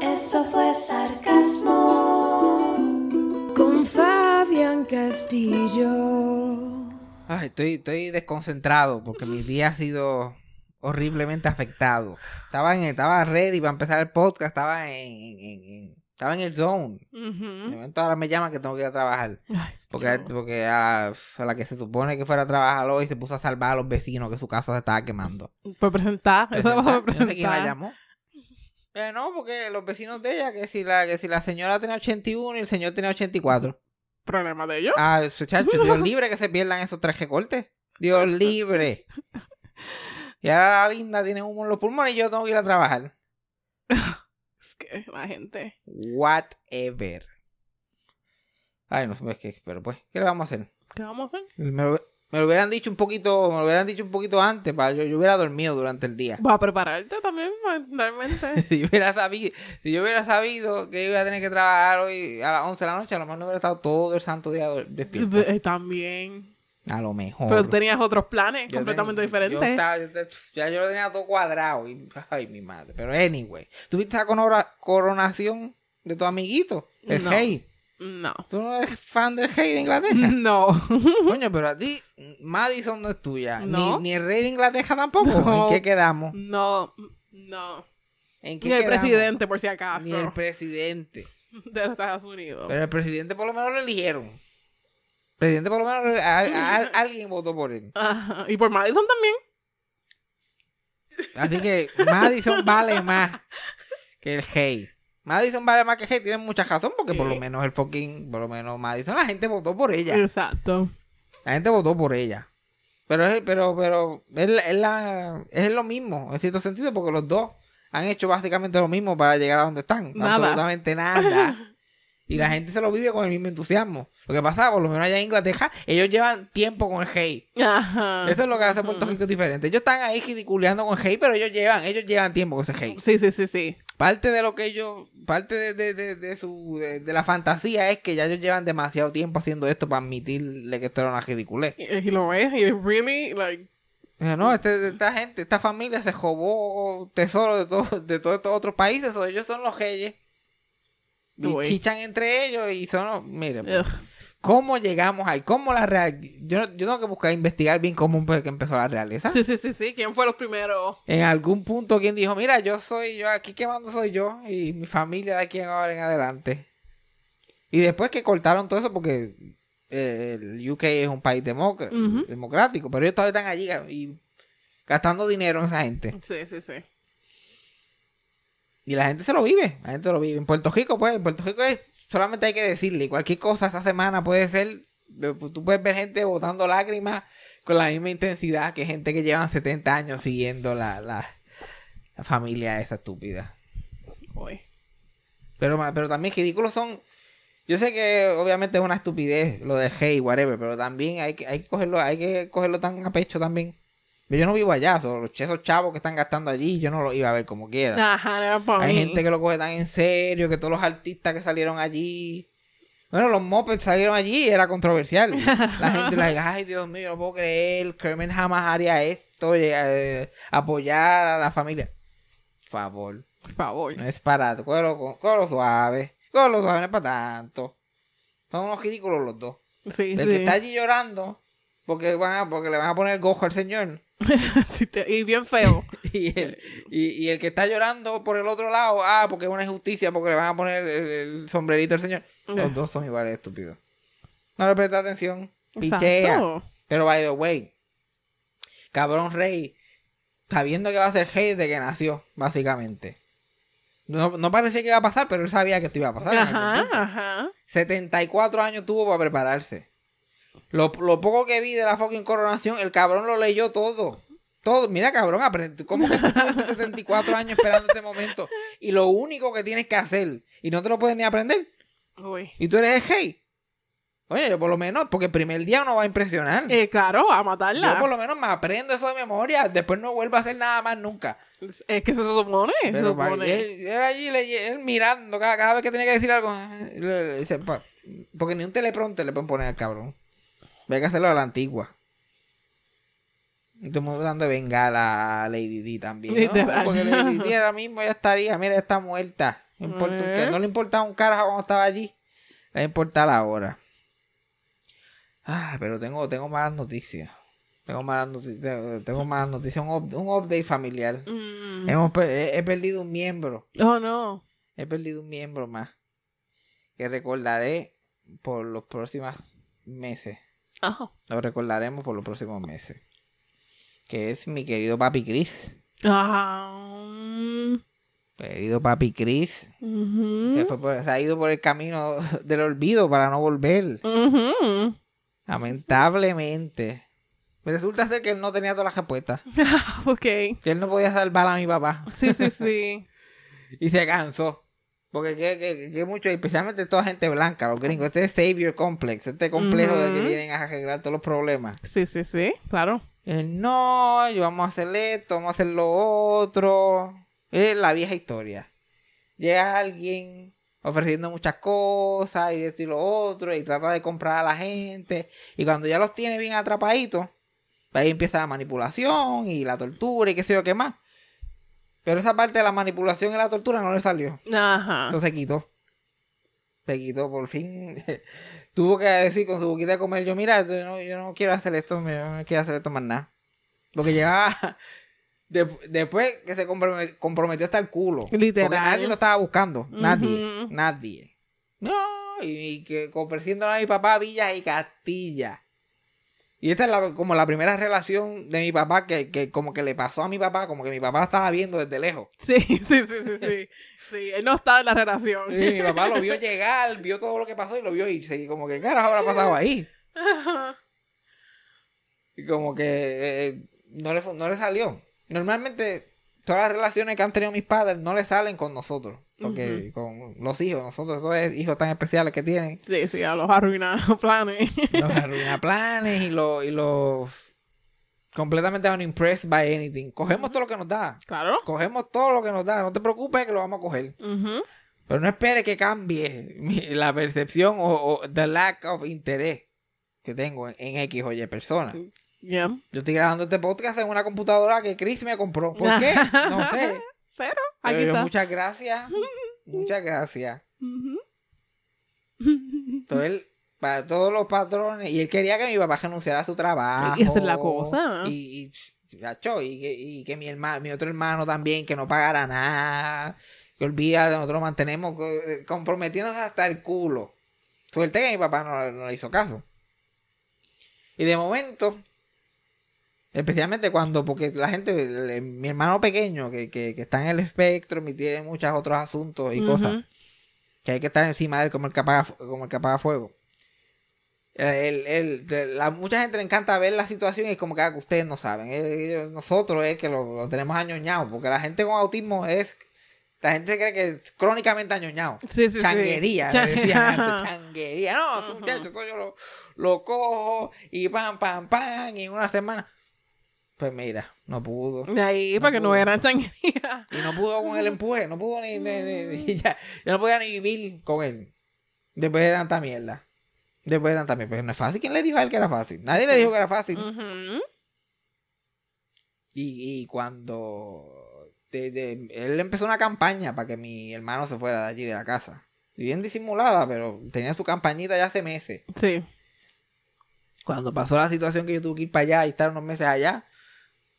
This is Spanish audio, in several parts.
Eso fue sarcasmo. Con Fabián Castillo. Ay, estoy, estoy desconcentrado porque mi día ha sido horriblemente afectado. Estaba en estaba ready para empezar el podcast, estaba en, en- en- estaba en el zone. De momento ahora me llaman que tengo que ir a trabajar. Ay, Porque, porque a, a la que se supone que fuera a trabajar hoy se puso a salvar a los vecinos que su casa se estaba quemando. Por presentar. Eso lo vas a Yo no sé quién la presentar. llamó. Eh, no, porque los vecinos de ella, que si la, que si la señora tenía 81 y el señor tenía 84. Problema de ellos. Ah, chacho, Dios libre que se pierdan esos tres recortes. Dios libre. Y ahora la linda tiene humo en los pulmones y yo tengo que ir a trabajar. Es que la gente. Whatever. Ay, no sé, es que, pero pues, ¿qué le vamos a hacer? ¿Qué vamos a hacer? Me lo, hubieran dicho un poquito, me lo hubieran dicho un poquito antes, para yo, yo hubiera dormido durante el día. Vas a prepararte también, mentalmente. Si yo hubiera sabido, si yo hubiera sabido que iba a tener que trabajar hoy a las 11 de la noche, a lo mejor no hubiera estado todo el santo día despierto. Eh, también. A lo mejor. Pero tú tenías otros planes Yo completamente diferentes. yo estaba- yo ya yo lo tenía todo cuadrado. Y, ay, mi madre. Pero anyway. ¿Tuviste la coronación de tu amiguito? El No. rey. No. ¿Tú no eres fan del rey de Inglaterra? No. Coño, pero a ti Madison no es tuya. No. Ni, ni el rey de Inglaterra tampoco. No. ¿En qué quedamos? No. No. ¿En qué Ni el quedamos? presidente, por si acaso. Ni el presidente. De los Estados Unidos. Pero el presidente por lo menos lo eligieron. El presidente por lo menos a- a- a- alguien votó por él. Ajá. Y por Madison también. Así que Madison vale más que el rey. Madison vale más que rey. Tienen mucha razón porque por lo menos el fucking, por lo menos Madison, la gente votó por ella. Exacto. La gente votó por ella. Pero es, pero, pero, es, es la, es lo mismo, en cierto sentido, porque los dos han hecho básicamente lo mismo para llegar a donde están. Nada. Absolutamente nada. Y la gente se lo vive con el mismo entusiasmo. Lo que pasa, por lo menos allá en Inglaterra, ellos llevan tiempo con el. Ajá. Eso es lo que hace Puerto Rico diferente. Ellos están ahí ridiculeando con el rey, pero ellos llevan, ellos llevan tiempo con ese rey. Sí, sí, sí, sí. Parte de lo que ellos, parte de, de, de, de su, de, la fantasía es que ya ellos llevan demasiado tiempo haciendo esto para admitirle que esto era una ridiculez. Y, lo ves, y really, like, No, este- esta gente, esta familia se robó tesoro de, todo, de todos estos otros países, o ellos son los reyes. Y Uy. chichan entre ellos y son, mire, pues. ¿cómo llegamos ahí? ¿Cómo la real... Yo, yo tengo que buscar, investigar bien cómo que empezó la realeza. Sí, sí, sí, sí. ¿Quién fue los primeros? En algún punto quien dijo, mira, yo soy yo, aquí que mando soy yo y mi familia de aquí en ahora en adelante. Y después que cortaron todo eso porque eh, el UK es un país Ujú. democrático, pero ellos todavía están allí y gastando dinero en esa gente. Sí, sí, sí. Y la gente se lo vive, la gente lo vive. En Puerto Rico, pues, en Puerto Rico es, solamente hay que decirle, cualquier cosa esta semana puede ser, eh, tú puedes ver gente botando lágrimas con la misma intensidad que gente que llevan 70 años siguiendo la, la, la familia esa estúpida. Uy. Pero, pero también ridículos son, yo sé que obviamente es una estupidez lo de hey, whatever, pero también hay que, hay que cogerlo, hay que cogerlo tan a pecho también. Yo no vivo allá, esos chavos que están gastando allí, yo no los iba a ver como quiera. Ajá, no era para Hay mí. gente que lo coge tan en serio, que todos los artistas que salieron allí, Bueno, los mopeds salieron allí y era controversial. La gente like, ay Dios mío, no puedo creer, Kermit jamás haría esto, eh, apoyar a la familia. Por favor, Por favor. no es para, cógelo, cógelo suave, cógelo suave, no es para tanto. Son unos ridículos los dos. Sí, El sí. que está allí llorando porque, van a- porque le van a poner gojo al señor. Y bien feo. Y el, y, y el que está llorando por el otro lado, ah, porque es una injusticia, porque le van a poner el, el sombrerito al señor. Los dos son iguales de estúpidos. No le presta atención. Pichea. Pero by the way, cabrón rey, sabiendo que va a ser rey desde que nació, básicamente. No, no parecía que iba a pasar, pero él sabía que esto iba a pasar. Ajá, ajá. 74 años tuvo para prepararse. Lo, lo poco que vi de la fucking coronación, el cabrón lo leyó todo. Todo. Mira, cabrón, aprende. ¿Cómo que tú tuviste 74 años esperando este momento? Y lo único que tienes que hacer, y no te lo puedes ni aprender, Uy. y tú eres el rey. Oye, yo por lo menos, porque el primer día uno va a impresionar. Eh, claro, a yo matarla. por lo menos me aprendo eso de memoria. Después no vuelvo a hacer nada más nunca. Es que se supone. Pero supone. él, él allí, le- él mirando, cada, cada vez que tenía que decir algo, le- le dice, pa- porque ni un teleprompter le pueden poner al cabrón. Hay que hacerlo a la antigua. Estamos hablando de Bengala a Lady D también. Porque Lady D ahora mismo ya estaría, mira, ya está muerta. No, importa le importaba un carajo cuando estaba allí. Le va a importar ahora. Ah, pero tengo, tengo malas noticias. Tengo malas noticias. Tengo malas noticias. Un, up- un update familiar. Mm. Hemos he perdido un miembro. Oh, no. He perdido un miembro más. Que recordaré por los próximos meses. Ajá. Lo recordaremos por los próximos meses. Que es mi querido papi Chris. Ah. mm, Querido papi Chris. Se, fue por- se ha ido por el camino del olvido para no volver. Lamentablemente. Resulta ser que él no tenía todas las respuestas. Ok. Que él no podía salvar a mi papá. Sí, sí, sí. Y se cansó. Porque que, que, que mucho, especialmente toda gente blanca, los gringos, este es Savior Complex, este complejo de que vienen a arreglar todos los problemas. Sí, sí, sí. Claro. Eh, no, yo vamos a hacer esto, vamos a hacer lo otro. Es la vieja historia. Llega alguien ofreciendo muchas cosas y decir lo otro y trata de comprar a la gente. Y cuando ya los tiene bien atrapaditos, ahí empieza la manipulación y la tortura y qué sé yo qué más. Pero esa parte de la manipulación y la tortura no le salió. Ajá. Entonces se quitó. Se quitó, por fin. Tuvo que decir con su boquita de comer, yo mira, yo no, yo no quiero hacer esto, yo no quiero hacer esto más nada. Porque llevaba... de- después que se comprome- comprometió hasta el culo. Literal. Porque nadie lo estaba buscando. Nadie. Nadie. No, y, y que ofreciéndole a mi papá Villas y Castilla. Y esta es la- como la primera relación de mi papá que, que como que le pasó a mi papá, como que mi papá la estaba viendo desde lejos. Sí, sí, sí, sí, sí. Sí, él no estaba en la relación. Sí, mi papá lo vio llegar, vio todo lo que pasó y lo vio irse. Y como que, ¿qué carajo habrá pasado ahí? Y como que eh, no, le, no le salió. Normalmente, todas las relaciones que han tenido mis padres no le salen con nosotros. Porque con los hijos, nosotros, esos hijos tan especiales que tienen, Sí, sí, a los arruinados planes. los arruina planes y los, y los completamente unimpressed by anything. Cogemos todo lo que nos da. Claro. Cogemos todo lo que nos da. No te preocupes que lo vamos a coger. Pero no espere que cambie la percepción o, o the lack of interés que tengo en, en X o Y personas. Yo estoy grabando este podcast en una computadora que Chris me compró. ¿Por qué? No sé. Pero, Pero aquí yo, está. muchas gracias. Muchas gracias. Él, para todos los patrones. Y él quería que mi papá renunciara a su trabajo. Y es la cosa. Y, y, y, que- y que mi hermano, mi otro hermano también, que no pagara nada. Que olvida, nosotros mantenemos eh, comprometiéndose hasta el culo. Suerte que mi papá no, no le hizo caso. Y de momento, especialmente cuando, porque la gente, el- mi hermano pequeño, que, que, que está en el espectro y tiene muchos otros asuntos y cosas que hay que estar encima de él como el que apaga, como el que apaga fuego. Eh, El, el- de- la, mucha gente le encanta ver la situación y es como que, ah, que ustedes no saben. Eh, ellos- nosotros es que lo, lo tenemos añoñado. Porque la gente con autismo es. La gente cree que es crónicamente añoñado. Sí, sí, sí. changuería, Chan- le decían antes, changuería. No, ese muchacho, eso yo lo, lo cojo y pam, pam, pam, y en una semana. Pues mira, no pudo. De ahí, No para que no eran changuerías. Y no pudo con el empuje, no pudo ni, ni- ni- ni- ya, ya no podía ni vivir con él. Después de tanta mierda. Después de tanta mierda. Pero no es fácil. ¿Quién le dijo a él que era fácil? Nadie le dijo que era fácil. Y, y cuando de- de- él empezó una campaña para que mi hermano se fuera de allí de la casa. Bien disimulada, pero tenía su campañita ya hace meses. Sí. Cuando pasó la situación que yo tuve que ir para allá y estar unos meses allá,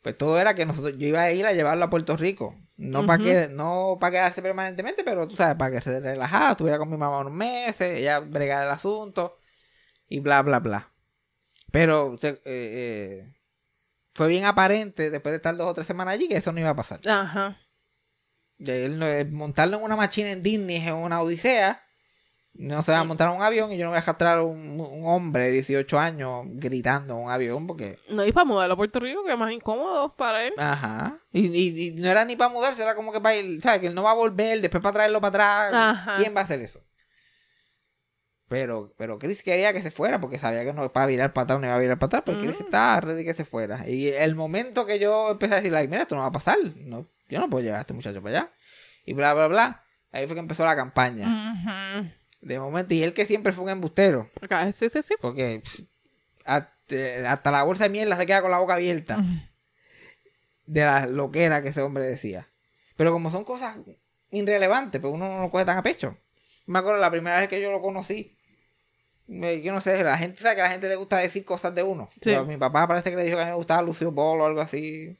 pues todo era que nosotros, yo iba a ir a llevarlo a Puerto Rico. No para que, no para quedarse permanentemente, pero tú sabes, para que se relajara, estuviera con mi mamá unos meses, ella bregara el asunto y bla, bla, bla. Pero eh, eh, fue bien aparente después de estar dos o tres semanas allí que eso no iba a pasar. Ajá. No- eh, montarlo en una máquina en Disney es una odisea. No se va a montar un avión y yo no voy a arrastrar a un, un hombre de 18 años gritando en un avión porque... No, y para mudarlo a Puerto Rico, que es más incómodo para él. Ajá. Y, y- y no era ni para mudarse, era como que para ir, ¿sabes? Que él no va a volver, después para traerlo para atrás. Ajá. ¿Quién va a hacer eso? Pero, pero Chris quería que se fuera porque sabía que no para virar para atrás no iba a virar para atrás, pero Chris Mm. estaba ready que se fuera. Y el momento que yo empecé a decir, like, mira, esto no va a pasar, no, yo no puedo llevar a este muchacho para allá. Y bla, bla, bla. Ahí fue que empezó la campaña. Ujú. De momento, y él que siempre fue un embustero, Acá, sí, sí, sí. porque pff, hasta, hasta la bolsa de mierda se queda con la boca abierta de la loquera que ese hombre decía. Pero como son cosas irrelevantes, pues uno no lo coge tan a pecho. Me acuerdo la primera vez que yo lo conocí. me- Yo no sé, la gente sabe que a la gente le gusta decir cosas de uno. Sí. Pero mi papá parece que le dijo que a mí me gustaba Lucio Ball o algo así.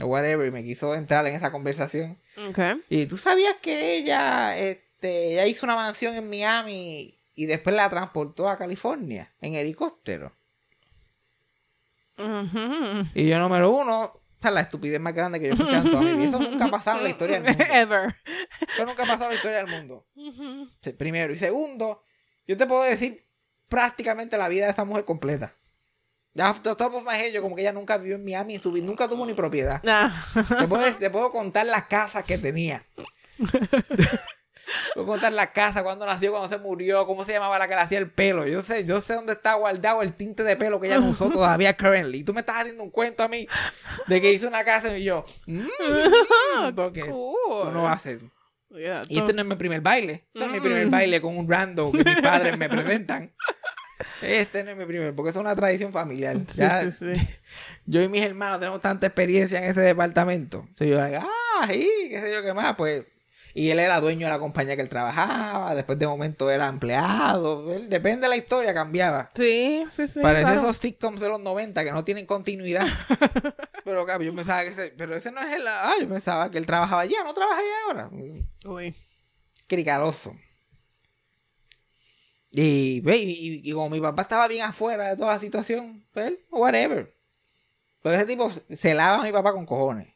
O whatever, y me quiso entrar en esa conversación. Y tú sabías que ella, este, ella hizo una mansión en Miami y después la transportó a California en helicóptero. Y yo, número uno, es la estupidez más grande que yo he escuchado en toda mi vida. Eso nunca ha pasado en la historia del mundo. Ever. Eso nunca ha pasado en la historia del mundo. Primero. Y segundo, yo te puedo decir prácticamente la vida de esta mujer completa. Ya, top of my head, yo como que ella nunca vivió en Miami su nunca tuvo ni propiedad. Ah. Te puedo, te puedo contar las casas que tenía. Puedo contar la casa, cuándo nació, cuándo se murió, cómo se llamaba la que le hacía el pelo. Yo sé, yo sé dónde está guardado el tinte de pelo que ella no usó todavía currently. Y tú me estás haciendo un cuento a mí de que hizo una casa y yo, mm, porque Cool. no va a ser. Yeah, Y este no es mi primer baile. Este no es mi primer Mm. baile con un rando que mis padres me presentan. Este no es mi primer, porque es una tradición familiar. Sí, Ya, sí, sí. yo y mis hermanos tenemos tanta experiencia en ese departamento. Entonces yo, ah, sí, qué sé yo qué más, pues. Y él era dueño de la compañía que él trabajaba, después de momento era empleado. Él, depende de la historia, cambiaba. Sí, sí, sí. Parece claro. esos sitcoms de los 90 que no tienen continuidad. pero claro, yo pensaba que ese, pero ese no es el, ah, yo pensaba que él trabajaba allá, no trabaja allá ahora. Uy. Cricaroso. Y, y, y- como mi papá estaba bien afuera de toda la situación, pues whatever. Pero ese tipo se lava a mi papá con cojones.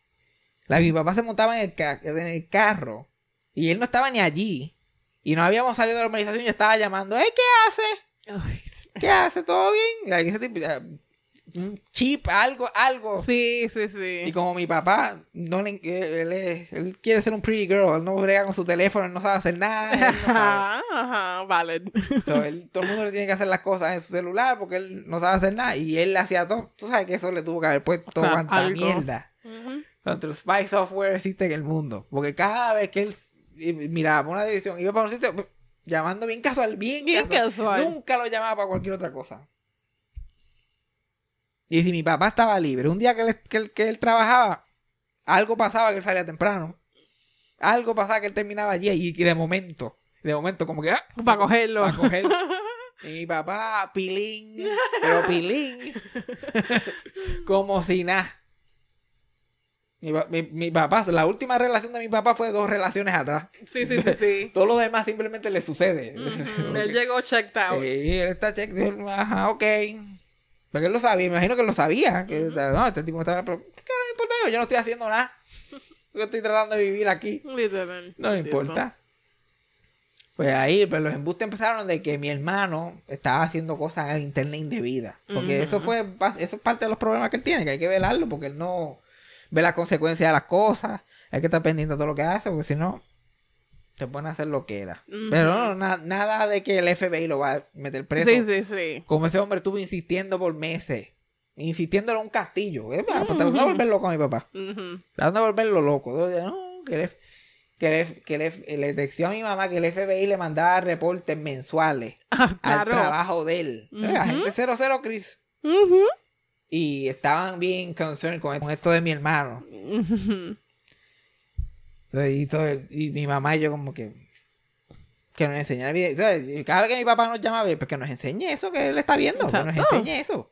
La, mi papá se montaba en el, ca- en el carro y él no estaba ni allí. Y no habíamos salido de la organización y yo estaba llamando, "Ey, ¿qué hace? ¿Qué hace? ¿Todo bien? Y ese tipo, ya, un chip, algo, algo. Sí, sí, sí. Y como mi papá, no le, él, es- él quiere ser un pretty girl, él no brega con su teléfono, él no sabe hacer nada. él no sabe. Ajá, ajá, valid. So, él- todo el mundo le tiene que hacer las cosas en su celular porque él no sabe hacer nada. Y él le hacía todo. Tú sabes que eso le tuvo que haber puesto cuanta mierda. Contra el spy software existe en el mundo. Porque cada vez que él y- miraba por una dirección, iba para un sitio llamando bien casual, bien, Bien casual. Nunca lo llamaba para cualquier otra cosa. Y si mi papá estaba libre, un día que él, que él, que él trabajaba, algo pasaba que él salía temprano. Algo pasaba que él terminaba allí y, y de momento, de momento como que... ah, Para cogerlo. para coger. Y mi papá, pilín, pero pilín, como si nada. Mi, mi- mi papá, la última relación de mi papá fue dos relaciones atrás. Sí, sí, sí, sí. Todo lo demás simplemente le sucede. Él llegó checked out. Sí, él está check, ajá, ok. Porque él lo sabía, me imagino que lo sabía. Que, no, este tipo estaba, pero, ¿qué carajo me importa yo? Yo no estoy haciendo nada. Yo estoy tratando de vivir aquí. Literal. No me importa. Pues ahí, pues los embustes empezaron de que mi hermano estaba haciendo cosas en internet indebida. Porque eso fue, eso es parte de los problemas que él tiene, que hay que velarlo, porque él no ve las consecuencias de las cosas. Hay que estar pendiente de todo lo que hace, porque si no, te pueden hacer lo que era. Pero no, na- nada de que el FBI lo va a meter preso. Sí, sí, sí. Como ese hombre estuvo insistiendo por meses. Insistiendo en un castillo. Eh, pues, tratando de volver loco a mi papá. Ujú. Tratando de volverlo loco. Decía, no, que el que, le, que le, le texteó a mi mamá que el FBI le mandaba reportes mensuales Ah, al trabajo de él. Ujú. Agente 00 Chris. Y estaban bien concerned con, esto de mi hermano. Entonces, y, todo y mi mamá y yo como que que nos enseñara video. Entonces, cada vez que mi papá nos llama, pues que nos enseñe eso que él está viendo, que nos enseñe eso.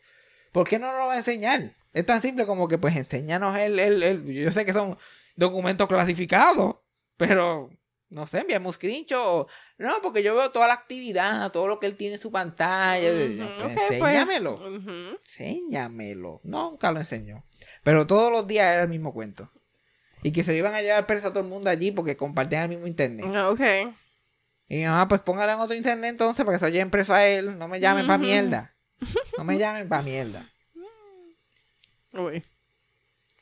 ¿Por qué no nos lo va a enseñar? Es tan simple como que pues enséñanos el, el, el- yo sé que son documentos clasificados, pero no sé, envíame un screenshot o- no, porque yo veo toda la actividad, todo lo que él tiene en su pantalla, pues, ok, pues. enséñamelo. Ujú. Enséñamelo. Nunca lo enseñó. Pero todos los días era el mismo cuento. Y que se lo iban a llevar preso a todo el mundo allí porque compartían el mismo internet. Ah, Ok. Y mi mamá, pues póngale en otro internet entonces para que se lo lleven preso a él. No me llamen pa' Ujú. mierda. No me llamen pa' mierda. Uy.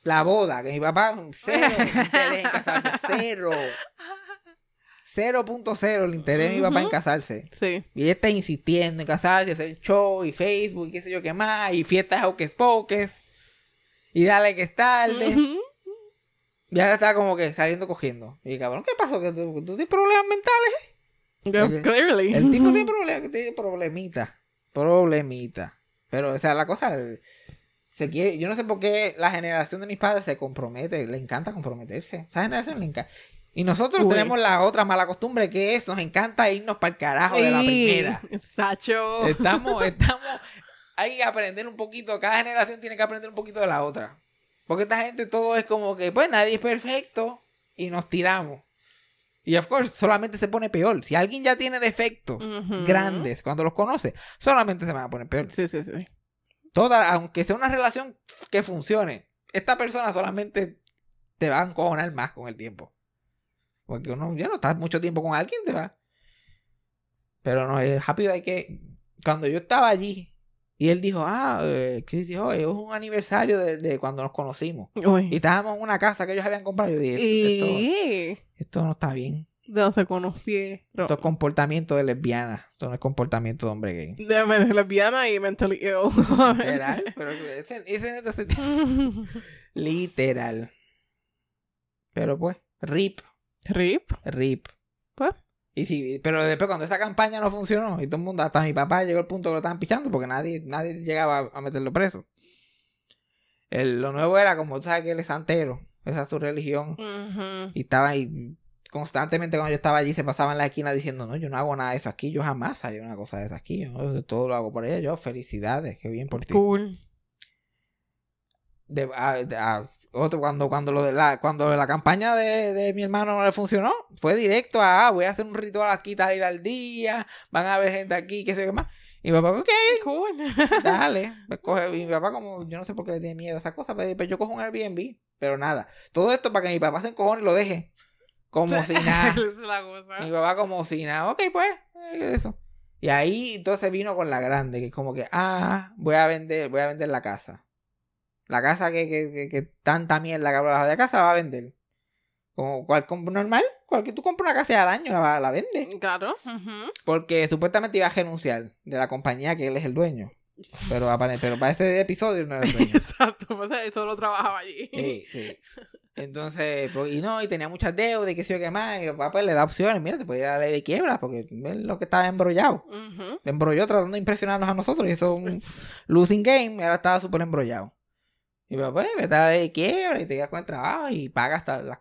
La boda, que mi papá, cero interés en casarse. Cero. 0.0 el interés de mi papá en Ujú. casarse. Sí. Y ella está insistiendo en casarse, hacer show y Facebook y qué sé yo qué más. Y fiestas hocus pocus. Y dale que es tarde. Ujú. Y ahora está como que saliendo cogiendo. Y cabrón, ¿qué pasó? ¿Que tú, tú tienes problemas mentales? Yeah, Ok. Clearly. El tipo tiene problemas, que tiene problemita. Problemita. Pero, o sea, la cosa. Se quiere, yo no sé por qué la generación de mis padres se compromete. Le encanta comprometerse. Esa generación le encanta. Y nosotros Uy. tenemos la otra mala costumbre que es, nos encanta irnos para el carajo de la primera. Sacho. Estamos, estamos, hay que aprender un poquito, cada generación tiene que aprender un poquito de la otra. Porque esta gente todo es como que, pues nadie es perfecto y nos tiramos. Y of course, solamente se pone peor. Si alguien ya tiene defectos grandes cuando los conoce, solamente se van a poner peor. Sí, sí, sí. Toda, aunque sea una relación que funcione, esta persona solamente te va a encojonar más con el tiempo. Porque uno ya no está mucho tiempo con alguien, te va. Pero no, es rápido hay que. Cuando yo estaba allí y él dijo, ah, eh, Chris dijo, "Oye, es un aniversario de, de cuando nos conocimos. Y estábamos en una casa que ellos habían comprado. Yo dije, esto, esto, Y... esto no está bien. De donde se conocieron. Esto es comportamiento de lesbiana. Esto no es comportamiento de hombre gay. De, de lesbiana y mentally ill. Literal. Pero ese, ese se- Literal. Pero pues, rip, Rip. rip. Pues. Y sí, pero después cuando esa campaña no funcionó y todo el mundo, hasta mi papá llegó al punto que lo estaban pichando porque nadie, nadie llegaba a- meterlo preso. El- lo nuevo era como tú sabes que él es santero, esa es su religión. Y estaba ahí constantemente cuando yo estaba allí se pasaba en la esquina diciendo, no, yo no hago nada de eso aquí, yo jamás haría una cosa de eso aquí, yo todo lo hago por ella, yo felicidades, qué bien por ti. Cool. De, a- de- a- otro cuando cuando lo de la cuando la campaña de, de mi hermano no le funcionó fue directo a ah, voy a hacer un ritual aquí tal y tal día van a haber gente aquí qué sé qué más y mi papá ok Cool. dale pues coge y mi papá como yo no sé por qué le tiene miedo a esa cosa pero, pero yo cojo un Airbnb pero nada. Todo esto para que mi papá se encojone y lo deje. Como si nada. mi papá como si nada, ok, pues, eh, eso. Y ahí entonces vino con la grande, que es como que, ah, voy a vender, voy a vender la casa. La casa que, que, que, que tanta mierda que habla de casa la va a vender. Como cual, normal, cualquier tú compras una casa al año, la, la vende. Claro. ujú. Porque supuestamente iba a renunciar de la compañía que él es el dueño. Pero, pero para este episodio no era el dueño. Exacto. Pues él solo trabajaba allí. Sí, sí. Entonces, pues, y no, y tenía muchas deudas y qué sé yo qué más. Y papá pues, le da opciones. Mira, te puede ir a la ley de quiebra porque es lo que estaba embrollado. Ujú. Le embrolló tratando de impresionarnos a nosotros y eso es un losing game. Y ahora estaba súper embrollado. Y mi papá, pues, vete a la ley de quiebra y te quedas con el trabajo y pagas las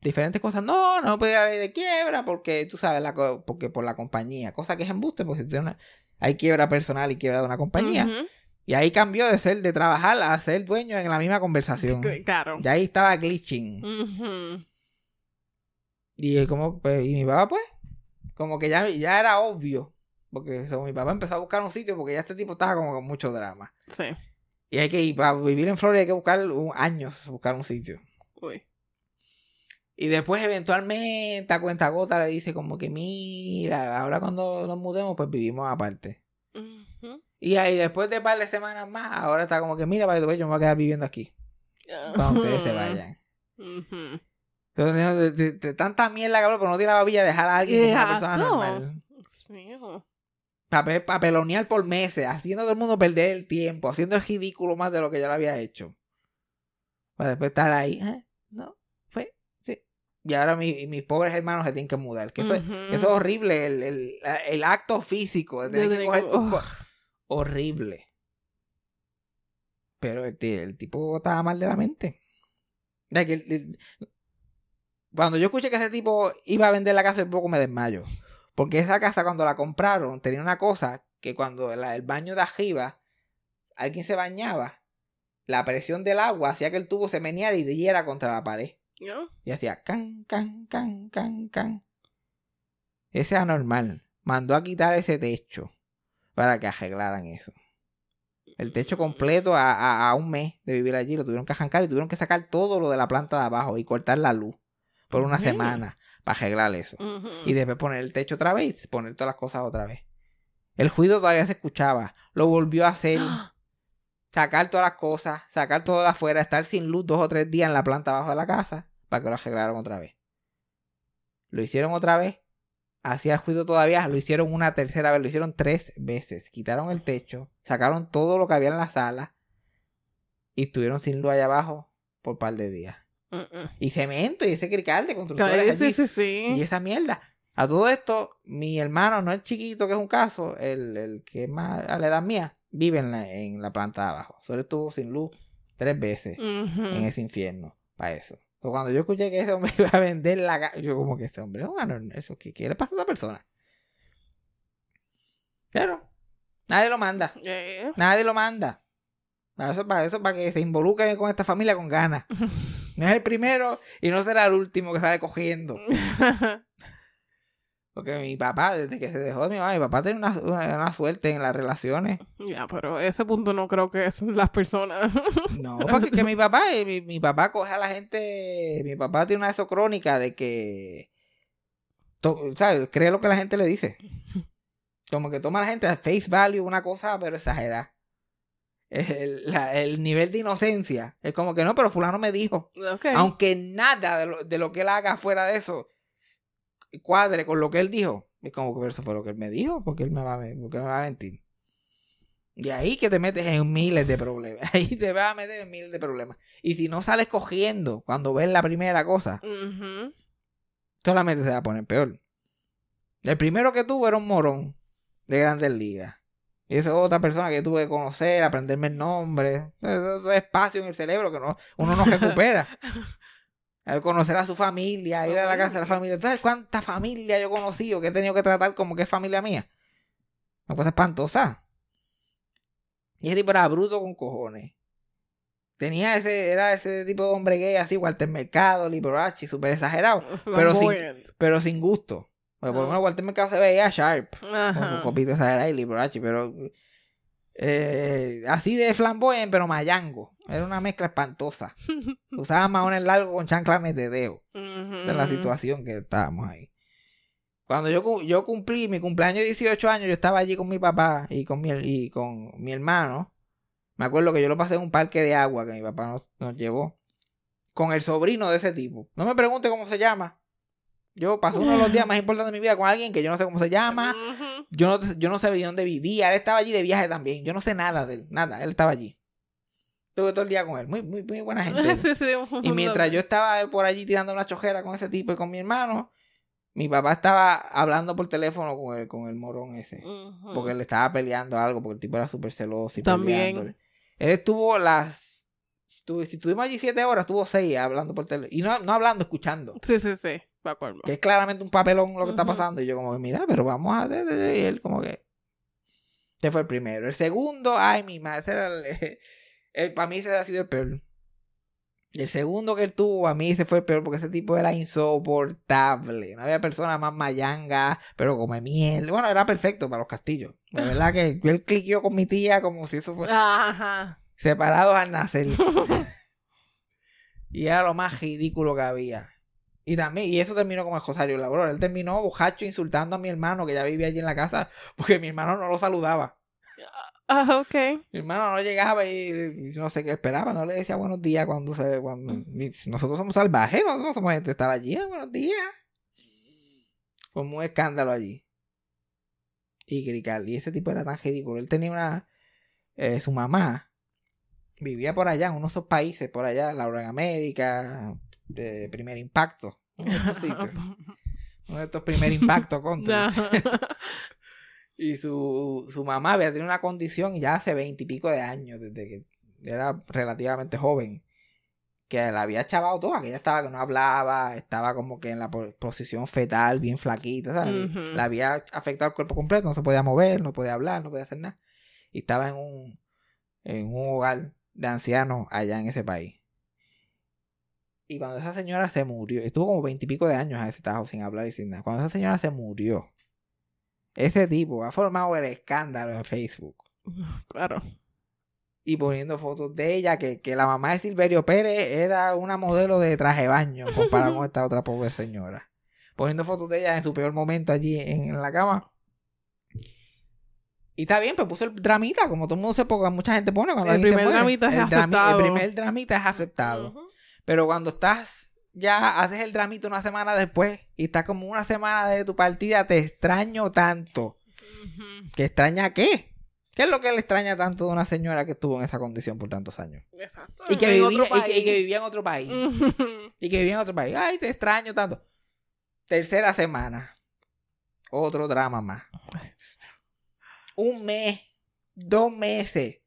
diferentes cosas. No, no puede la ley de quiebra porque tú sabes, la co- porque por la compañía. Cosa que es embuste porque si tú una- hay quiebra personal y quiebra de una compañía. Y ahí cambió de ser de trabajar a ser dueño en la misma conversación. Claro. Ya ahí estaba glitching. Y él como, pues, y mi papá, pues, como que ya, ya era obvio. Porque mi papá empezó a buscar un sitio porque ya este tipo estaba como con mucho drama. Sí. Y hay que ir, para vivir en Florida hay que buscar un, años, buscar un sitio. Uy. Y después, eventualmente, a cuenta gota le dice como que, mira, ahora cuando nos mudemos, pues vivimos aparte. Ujú. Y ahí después de un par de semanas más, ahora está como que, mira, way, yo me voy a quedar viviendo aquí. Cuando ustedes se vayan. Ujú. Pero de, de- de- de tanta mierda que habló, pero no tiene la babilla de dejar a alguien como una persona normal. Dios mío. Papel, papelonear por meses, haciendo a todo el mundo perder el tiempo, haciendo el ridículo más de lo que ya lo había hecho. Para después estar ahí, ¿eh? No, fue, sí. y ahora mi- mis pobres hermanos se tienen que mudar. Que eso, eso es horrible, el, el- el acto físico de tener que coger. Horrible. Pero el, el tipo estaba mal de la mente. Cuando yo escuché que ese tipo iba a vender la casa, un poco me desmayo. Porque esa casa cuando la compraron tenía una cosa que cuando la- el baño de arriba alguien se bañaba, la presión del agua hacía que el tubo se meneara y diera contra la pared. ¿No? Y hacía can, can, can, can, can. Ese es anormal. Mandó a quitar ese techo para que arreglaran eso. El techo completo a, a- a un mes de vivir allí lo tuvieron que arrancar y tuvieron que sacar todo lo de la planta de abajo y cortar la luz por una semana para arreglar eso. Y después poner el techo otra vez poner todas las cosas otra vez. El ruido todavía se escuchaba. Lo volvió a hacer. Sacar todas las cosas, sacar todo de afuera, estar sin luz dos o tres días en la planta abajo de la casa para que lo arreglaran otra vez. Lo hicieron otra vez. Hacía el ruido todavía. Lo hicieron una tercera vez. Lo hicieron tres veces. Quitaron el techo. Sacaron todo lo que había en la sala. Y estuvieron sin luz allá abajo por un par de días. Y cemento y ese crical de constructores Claro, allí. Sí, sí, sí. Y esa mierda. A todo esto, mi hermano, no el chiquito que es un caso, el, el que es más a la edad mía, vive en la, en la planta de abajo. Solo estuvo sin luz tres veces en ese infierno para eso. Entonces, cuando yo escuché que ese hombre iba a vender la casa, yo como que ese hombre es un anormal, eso, ¿qué, ¿qué le pasa a esa persona? Pero, nadie lo manda. Eh. Nadie lo manda. Para eso, para eso, para que se involucren con esta familia con ganas. No es el primero y no será el último que sale cogiendo. Porque mi papá, desde que se dejó de mi mamá, mi papá tiene una, una, una suerte en las relaciones. ya, pero ese punto no creo que es las personas. No, porque que mi papá, eh, mi, mi papá coge a la gente, mi papá tiene una de esas crónicas de que, to- ¿sabes? Cree lo que la gente le dice. Como que toma a la gente a face value una cosa, pero exagerada. El, la- el nivel de inocencia es como que no, pero fulano me dijo. Aunque nada de lo, de lo que él haga fuera de eso cuadre con lo que él dijo. Es como que eso fue lo que él me dijo, porque él me va a, porque me va a mentir. Y ahí que te metes en miles de problemas. Ahí te vas a meter en miles de problemas. Y si no sales cogiendo cuando ves la primera cosa, solamente se va a poner peor. El primero que tuvo era un morón de grandes ligas. Es otra persona que tuve que conocer, aprenderme el nombre. Eso, es espacio en el cerebro que no, uno no recupera. Al conocer a su familia, ir a la casa de la familia. ¿Sabes cuánta familia yo he conocido que he tenido que tratar como que es familia mía? Una cosa espantosa. Y ese tipo era bruto con cojones. Tenía ese, era ese tipo de hombre gay así, Walter Mercado, Liberace, súper exagerado, Pero. Flamboyant. pero sin gusto. Porque por lo Ah. menos Walter Mercado se veía sharp, con su Ajá. copita exagerada y Liberace, pero eh, así de flamboyant, pero mayango. Era una mezcla espantosa. Usaba maones largos con chanclas de dedo. Esa es la situación que estábamos ahí. Cuando yo, yo cumplí mi cumpleaños de 18 años, yo estaba allí con mi papá y con mi, y con mi hermano. Me acuerdo que yo lo pasé en un parque de agua que mi papá nos, nos llevó. Con el sobrino de ese tipo. No me pregunte cómo se llama. Yo pasé uno de los días más importantes de mi vida con alguien que yo no sé cómo se llama. Yo no, yo no sé de dónde vivía. Él estaba allí de viaje también. Yo no sé nada de él. Nada. Él estaba allí. Estuve todo el día con él. Muy, muy, muy buena gente. Sí, sí, Y mientras yo estaba por allí tirando una chojera con ese tipo y con mi hermano, mi papá estaba hablando por teléfono con el, con el morón ese. Porque le estaba peleando algo, porque el tipo era súper celoso y También. peleándole. Él estuvo las... estuve- si estuvimos allí siete horas, estuvo seis hablando por teléfono. Y no, no hablando, escuchando. Sí, sí, sí. Que es claramente un papelón lo que está pasando. Y yo como que, mira, pero vamos a... de- de- de", Y él como que... Ese fue el primero. El segundo, ay, mi madre, ese era el... el- para mí ese ha sido el peor. El segundo que él tuvo, a mí ese fue el peor porque ese tipo era insoportable. No había persona más mayanga, pero come miel. Bueno, era perfecto para los castillos. La verdad que él cliqueó con mi tía como si eso fuera Ajá. separados al nacer. y era lo más ridículo que había. Y también, y eso terminó como el Rosario Lauror. Él terminó bojacho insultando a mi hermano que ya vivía allí en la casa porque mi hermano no lo saludaba. Ah, ok. Mi hermano no llegaba y no sé qué esperaba, no le decía buenos días cuando se cuando y nosotros somos salvajes, nosotros somos gente de estar allí, "Ah, buenos días. Como un escándalo allí. Y Crical, y ese tipo era tan ridículo. Él tenía una eh, su mamá vivía por allá en uno de esos países por allá, Laura en América, de primer impacto, en estos sitios. Uno de estos primeros impactos contra. Y su, su mamá había tenido una condición ya hace veintipico de años, desde que era relativamente joven, que la había chavado toda, que ella estaba que no hablaba, estaba como que en la po- posición fetal, bien flaquita, ¿sabes? La había afectado el cuerpo completo, no se podía mover, no podía hablar, no podía hacer nada. Y estaba en un, en un hogar de ancianos allá en ese país. Y cuando esa señora se murió, estuvo como veintipico de años a ese tajo sin hablar y sin nada. Cuando esa señora se murió, ese tipo ha formado el escándalo en Facebook Claro. y poniendo fotos de ella, que, que la mamá de Silverio Pérez era una modelo de traje baño comparada con esta otra pobre señora. Poniendo fotos de ella en su peor momento allí en, en la cama. Y está bien, pues puso el dramita, como todo el mundo se porque mucha gente pone cuando El se primer muere. dramita es el drami- aceptado. el primer dramita es aceptado. Pero cuando estás, ya haces el dramito una semana después y estás como una semana de tu partida, te extraño tanto. Ujú. ¿Que extraña qué? ¿Qué es lo que le extraña tanto de una señora que estuvo en esa condición por tantos años? Exacto. Y que, vivía, y, que, y que vivía en otro país. Y que vivía en otro país. Ay, te extraño tanto. Tercera semana. Otro drama más. Un mes. Dos meses.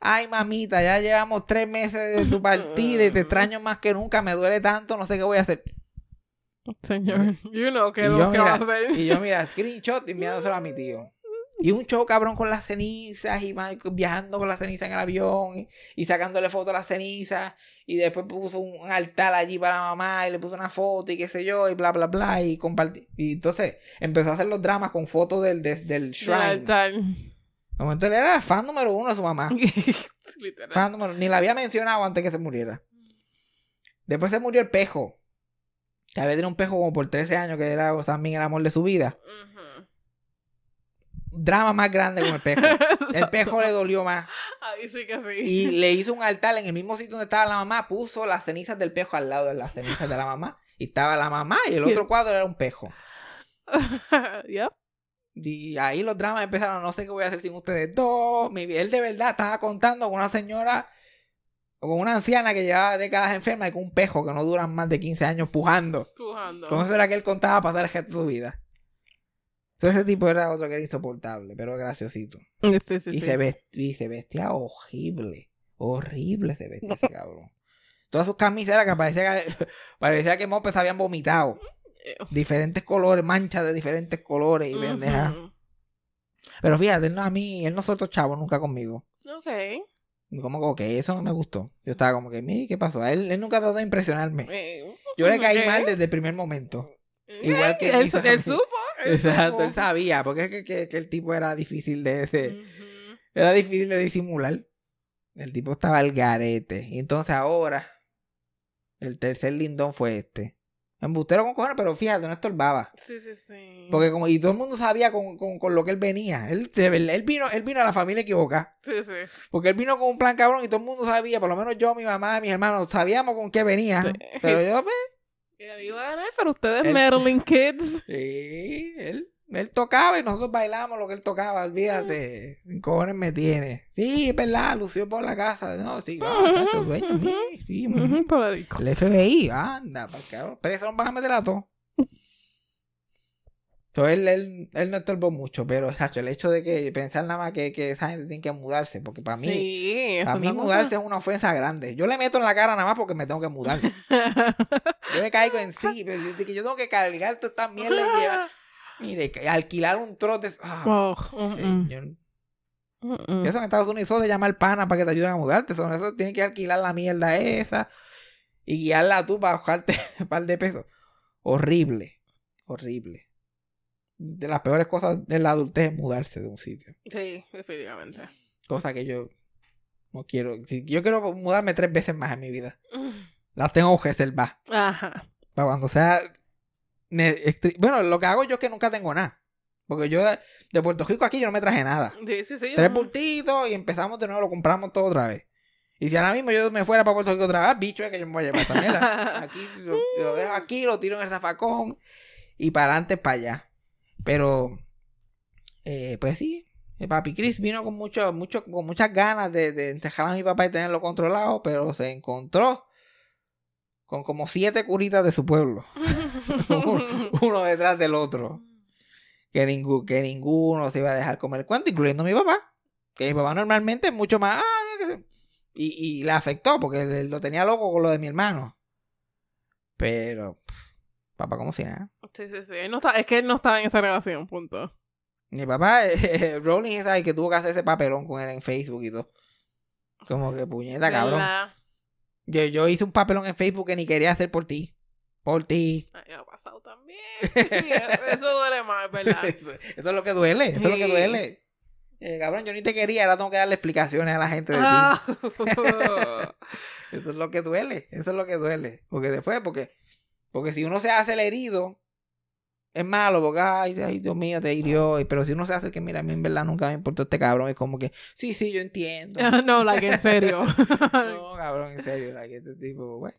Ay, mamita, ya llevamos tres meses de tu partida y te extraño más que nunca. Me duele tanto, no sé qué voy a hacer. Señor, you know que yo, que va a hacer. y yo, mira, screenshot y enviándoselo a mi tío. Y un show cabrón con las cenizas y viajando con las cenizas en el avión y, y sacándole fotos a las cenizas. Y después puso un, un altar allí para la mamá y le puso una foto y qué sé yo y bla, bla, bla. Y compartí. Y entonces empezó a hacer los dramas con fotos del, del, del Del shrine. altar. De momento él era fan número uno de su mamá. Literal. Fan número- ni la había mencionado antes que se muriera. Después se murió el pejo. Que había tenido un pejo como por 13 años, que era también el amor de su vida. Ujú. Drama más grande con el pejo. El pejo le dolió más. Ahí sí que sí. Y le hizo un altar en el mismo sitio donde estaba la mamá. Puso las cenizas del pejo al lado de las cenizas de la mamá. Y estaba la mamá y el otro cuadro era un pejo. Yep. Y ahí los dramas empezaron. No sé qué voy a hacer sin ustedes dos. Mi- Él de verdad estaba contando con una señora, con una anciana que llevaba décadas enferma y con un pejo que no duran más de 15 años pujando. Pujando. Con eso era que él contaba pasar el resto de su vida. Entonces ese tipo era otro que era insoportable, pero graciosito. Sí, sí, sí. Y, se vest- y se vestía horrible. Horrible se vestía ese cabrón. Todas sus camisas eran que parecía que, parecía que mopes habían vomitado. Diferentes colores, manchas de diferentes colores y pendejas. Pero fíjate, él no a mí, él no soltó chavo nunca conmigo. Ok. Y Como que eso no me gustó. Yo estaba como que, mire, ¿qué pasó? Él, él nunca trató de impresionarme. Eh, Yo le caí mal desde el primer momento. Igual que él, supo. él Exacto, él sabía, porque es que, que- que el tipo era difícil de, de-. Era difícil de disimular. El tipo estaba al garete. Y entonces ahora, el tercer lindón fue este. Embustero con cojones, pero fíjate, no estorbaba. Sí, sí, sí. Porque como, y todo el mundo sabía con, con, con lo que él venía. Él, él vino, él vino a la familia equivocada. Sí, sí. Porque él vino con un plan cabrón y todo el mundo sabía, por lo menos yo, mi mamá, mis hermanos, sabíamos con qué venía. Sí. Pero yo, pues, Que iba a ganar, pero ustedes, Él- Kids. sí, él, él tocaba y nosotros bailábamos lo que él tocaba, olvídate. Sin cojones me tiene. Sí, es verdad, lució por la casa. No, sí, ah, tacho, dueño, sí, sí. El FBI, anda, para cabrón. Pero eso nos van a meter a todos. Entonces él, él, él no estorbó mucho, pero chacho, el hecho de que pensar nada más que, que esa gente tiene que mudarse, porque para mí, sí, para mí no mudarse es una ofensa grande. Yo le meto en la cara nada más porque me tengo que mudar. Yo me caigo en sí, pero yo, yo tengo que cargar toda esta mierda y llevar. Mire, alquilar un trote. Ah, Oh, mm, mm. Mm, mm. Eso en Estados Unidos eso de llamar pana para que te ayuden a mudarte. Eso, eso tienes que alquilar la mierda esa y guiarla tú para bajarte un par de pesos. Horrible. Horrible. De las peores cosas de la adultez es mudarse de un sitio. Sí, definitivamente. Cosa que yo no quiero. Yo quiero mudarme tres veces más en mi vida. Las tengo que reservar. Ajá. Para cuando sea. Bueno, lo que hago yo es que nunca tengo nada. Porque yo de, Puerto Rico aquí yo no me traje nada. Sí, sí, sí. Tres ujú. bultitos y empezamos de nuevo, lo compramos todo otra vez. Y si ahora mismo yo me fuera para Puerto Rico otra vez, bicho es que yo me voy a llevar mierda. Aquí lo, lo dejo aquí, lo tiro en el zafacón y para adelante, para allá. Pero, eh, pues sí, el papi Chris vino con mucho, mucho, con muchas ganas de, de a mi papá y tenerlo controlado, pero se encontró con como siete curitas de su pueblo. uno detrás del otro. Que, ningú- que ninguno se iba a dejar comer el cuento, incluyendo mi papá. Que mi papá normalmente es mucho más. "Ah, no, que se-". Y, y le afectó porque lo tenía loco con lo de mi hermano. Pero, papá, como si nada. Sí, sí, sí. Él no está, es que él no estaba en esa relación, punto. Mi papá, eh, Rolling es el que tuvo que hacer ese papelón con él en Facebook y todo. Como que puñeta, cabrón. Yo, yo hice un papelón en Facebook que ni quería hacer por ti. Por ti. Ay, ha pasado también. Eso duele más, ¿verdad? Eso, eso es lo que duele. Eso es lo que duele. Eh, cabrón, yo ni te quería, ahora tengo que darle explicaciones a la gente de Ah. ti. Eso es lo que duele. Eso es lo que duele. Porque después, porque, porque si uno se hace el herido, es malo, porque ay, ay, Dios mío, te hirió. Pero si uno se hace que, mira, a mí en verdad nunca me importó este cabrón, es como que, sí, sí, yo entiendo. no, like, en serio. No, cabrón, en serio, like, este tipo, güey.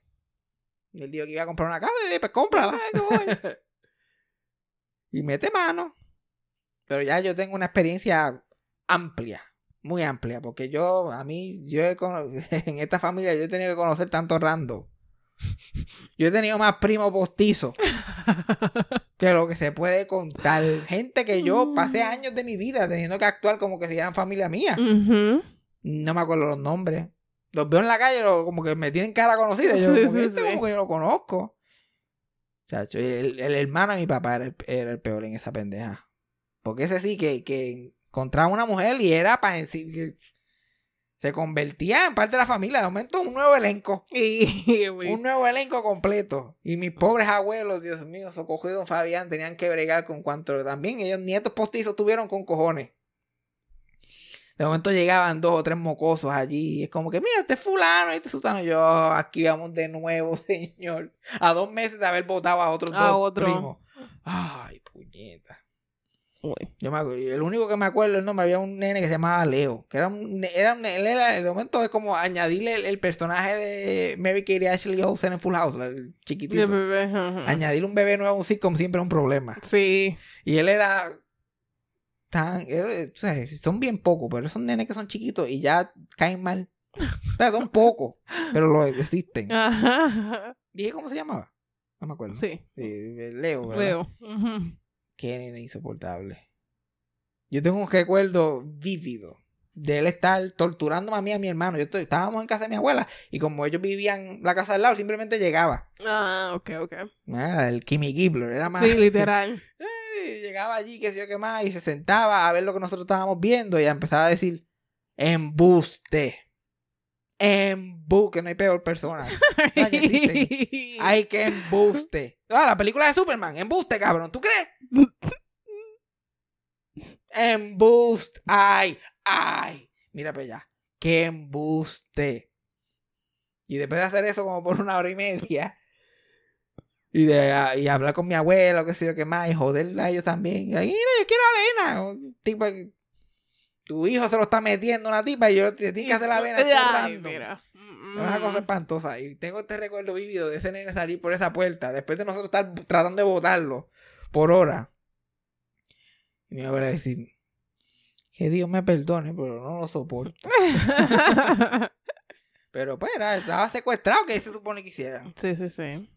Y él dijo que iba a comprar una casa, y dije, pues cómprala. y mete mano. Pero ya yo tengo una experiencia amplia, muy amplia, porque yo, a mí, yo he en esta familia yo he tenido que conocer tanto rando. Yo he tenido más primos postizos que lo que se puede contar. Gente que yo pasé años de mi vida teniendo que actuar como que si eran familia mía. No me acuerdo los nombres. Los veo en la calle, lo- como que me tienen cara conocida. Yo, Sí, como, que sí, este sí. como que yo lo conozco. Chacho, el, el hermano de mi papá era el, era el peor en esa pendeja. Porque ese sí que, que encontraba una mujer y era para se convertía en parte de la familia. De momento, un nuevo elenco. Un nuevo elenco completo. Y mis pobres abuelos, Dios mío, Socojo y Don Fabián tenían que bregar con cuanto también ellos nietos postizos tuvieron con cojones. De momento llegaban dos o tres mocosos allí. Y es como que, mira, este es fulano y este es sultano. Yo, aquí vamos de nuevo, señor. A dos meses de haber votado a otros A dos otro. primos. Ay, puñeta. güey. Yo me acuerdo, el único que me acuerdo el nombre había un nene que se llamaba Leo, que era un, era un- él era, de momento es como añadirle el, el personaje de Mary Kate y Ashley Olsen en Full House, el chiquitito. bebé. Añadirle un bebé nuevo a un sitcom siempre es un problema. Sí. Y él era tan, tú sabes, son bien pocos, pero son nenes que son chiquitos y ya caen mal. O sea, son pocos, pero lo existen. Ajá. Dije cómo se llamaba, no me acuerdo. Sí. Sí, Leo, ¿verdad? Leo. Qué nene insoportable. Yo tengo un recuerdo vívido de él estar torturando a mí a mi hermano. Yo estoy, estábamos en casa de mi abuela y como ellos vivían la casa al lado, simplemente llegaba. Ah, ok, ok. Ah, el Kimmy Gibbler, era más. Sí, literal. Llegaba allí, qué sé yo qué más, y se sentaba a ver lo que nosotros estábamos viendo y empezaba a decir: embuste. Embuste, que no hay peor persona. Ah, que existen. Ay, que embuste. Ah, la película de Superman, embuste, cabrón. ¿Tú crees? Embuste. Ay, ay. Mira para allá. Que embuste. Y después de hacer eso como por una hora y media. Y de y hablar con mi abuelo, qué sé yo qué más, y joder a ellos también. Y, ahí, mira, yo quiero avena. Un tipo tu hijo se lo está metiendo a una tipa y yo te tienes que hacer la avena. Ay, es random. mira. Es una cosa espantosa. Y tengo este recuerdo vivido de ese nene salir por esa puerta después de nosotros estar tratando de botarlo por hora. Y mi abuela decir, que Dios me perdone, pero no lo soporto. pero pues era- estaba secuestrado, que se supone que hiciera. sí, sí, sí.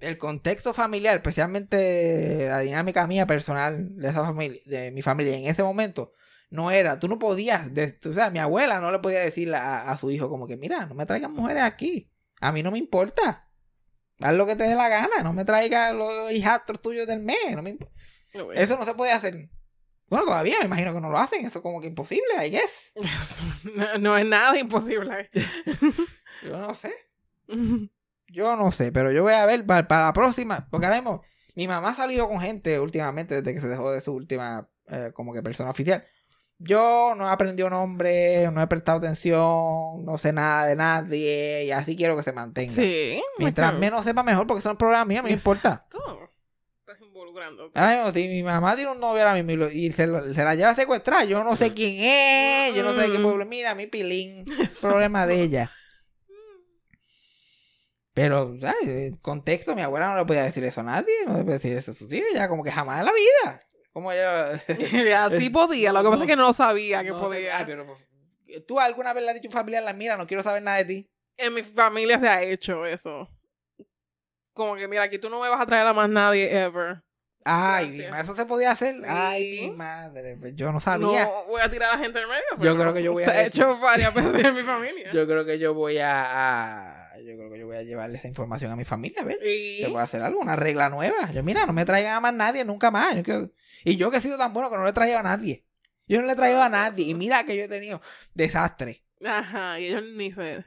El contexto familiar, especialmente la dinámica mía personal de esa familia, de mi familia en ese momento, no era, tú no podías, de- tú- o sea, mi abuela no le podía decir a, a su hijo como que, mira, no me traigan mujeres aquí, a mí no me importa, haz lo que te dé la gana, no me traigas los hijastros tuyos del mes, no me eso no se puede hacer. Bueno, todavía me imagino que no lo hacen, eso es como que imposible, I guess. no, no es nada imposible. Yo no sé. Yo no sé, pero yo voy a ver para, para la próxima, porque ahora mismo mi mamá ha salido con gente últimamente desde que se dejó de su última eh, como que persona oficial. Yo no he aprendido nombre, no he prestado atención, no sé nada de nadie y así quiero que se mantenga. Sí. Mientras me menos sepa mejor porque son problemas míos, me importa. Estás involucrando. Ahora mismo, si mi mamá tiene un novio ahora mismo y, lo- y se, lo- se la lleva a secuestrar, yo no sé quién es, yo no sé de qué Mm. pueblo. Mira, mi pilín, problema de ella. Pero, ¿sabes? El contexto, mi abuela no le podía decir eso a nadie, no le podía decir eso a sus hijos, ya como que jamás en la vida. Como yo. Así podía, lo que pasa es que no sabía que no podía. ay, pero, pues, ¿Tú alguna vez le has dicho a un familiar, mira, no quiero saber nada de ti? En mi familia se ha hecho eso. Como que, mira, aquí tú no me vas a traer a más nadie ever. Ay, Gracias. eso se podía hacer. Ay, Sí. mi madre, pues yo no sabía. No voy a tirar a la gente en medio. Yo pero creo que yo voy a Se ha hecho varias veces en mi familia. Yo creo que yo voy a, a- yo creo que yo voy a llevarle esa información a mi familia, a ver. Y... Se puede hacer algo, una regla nueva. Yo, mira, no me traigan a más nadie nunca más. Yo quiero- Y yo que he sido tan bueno que no le he traído a nadie. Yo no le he traído a nadie. Y mira que yo he tenido desastre. Ajá, y ellos ni se...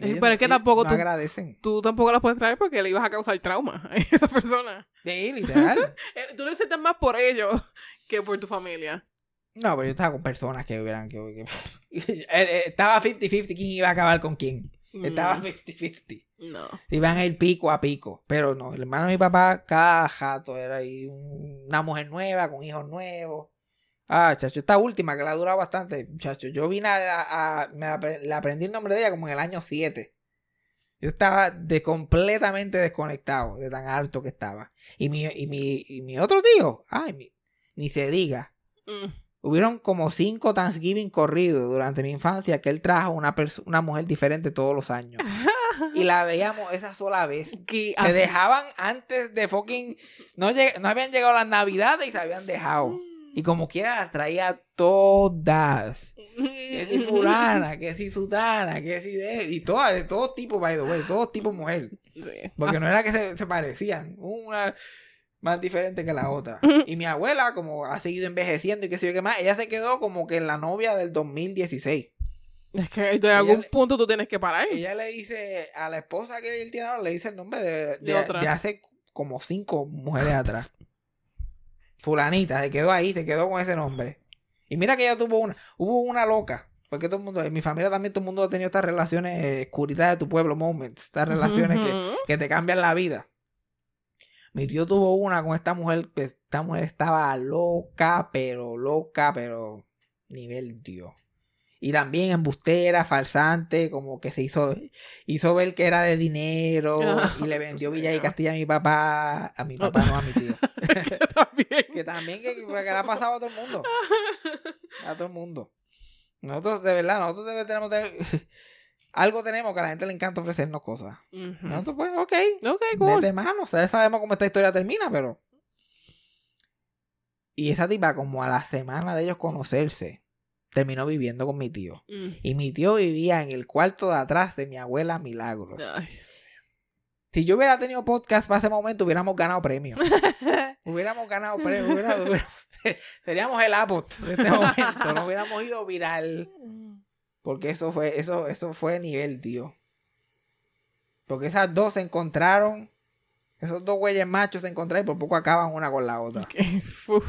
Ellos pero es que tampoco no tú- agradecen. Tú tampoco las puedes traer porque le ibas a causar trauma a esa persona. Sí, literal. Eh, Tú lo sientes más por ellos que por tu familia. no, pero yo estaba con personas que hubieran... Que, que- Eh, eh, estaba 50-50 quién iba a acabar con quién. Estaba Mm, 50-50. No. Iban a ir pico a pico. Pero no, el hermano de mi papá, cada jato era ahí un- una mujer nueva, con hijos nuevos. Ah, chacho, esta última que la ha durado bastante, chacho. Yo vine a, a- me le aprendí el nombre de ella como en el año 7. Yo estaba de completamente desconectado de tan alto que estaba. Y mi, y mi, y mi otro tío, ay, mi- ni se diga. Mm. Hubieron como cinco Thanksgiving corridos durante mi infancia que él trajo una, una mujer diferente todos los años. y la veíamos esa sola vez. Que Se dejaban antes de fucking. No, lleg- no habían llegado las navidades y se habían dejado. Y como quiera las traía todas. Que si fulana, que si sutana, que si de. Y todas, de todo tipo, by the way, todos tipos mujer. Porque no era que se, se parecían. Una más diferente que la otra. Y mi abuela, como ha seguido envejeciendo y qué sé yo qué más, ella se quedó como que en la novia del 2016. Es que de algún le- punto tú tienes que parar. Ella le dice a la esposa que él tiene ahora, le dice el nombre de, de, De otra. de hace como cinco mujeres atrás. Fulanita, se quedó ahí, se quedó con ese nombre. Y mira que ella tuvo una, hubo una loca. Porque todo el mundo, en mi familia también todo el mundo ha tenido estas relaciones, eh, oscuridad de tu pueblo, moments, estas relaciones que, que te cambian la vida. Mi tío tuvo una con esta mujer, que esta mujer estaba loca, pero loca, pero nivel Dios. Y también embustera, falsante, como que se hizo, hizo ver que era de dinero Ah, y le vendió Villa y. Castilla a mi papá, a mi papá, no a mi tío. También. que también que, que le ha pasado a todo el mundo. A todo el mundo. Nosotros, de verdad, nosotros debe- tenemos tener- algo tenemos que a la gente le encanta ofrecernos cosas. Ujú. Nosotros, pues, ok, Ok, cool. Mete mano, o sea, sabemos cómo esta historia termina, pero. Y esa tipa, como a la semana de ellos conocerse, terminó viviendo con mi tío. Mm. Y mi tío vivía en el cuarto de atrás de mi abuela Milagro. Ay. Si yo hubiera tenido podcast para ese momento, hubiéramos ganado premios. hubiéramos ganado premios. hubiera- hubiéramos- seríamos el Abbott de este momento. No hubiéramos ido viral. Porque eso fue, eso, eso fue nivel, tío. Porque esas dos se encontraron. Esos dos güeyes machos se encontraron y por poco acaban una con la otra.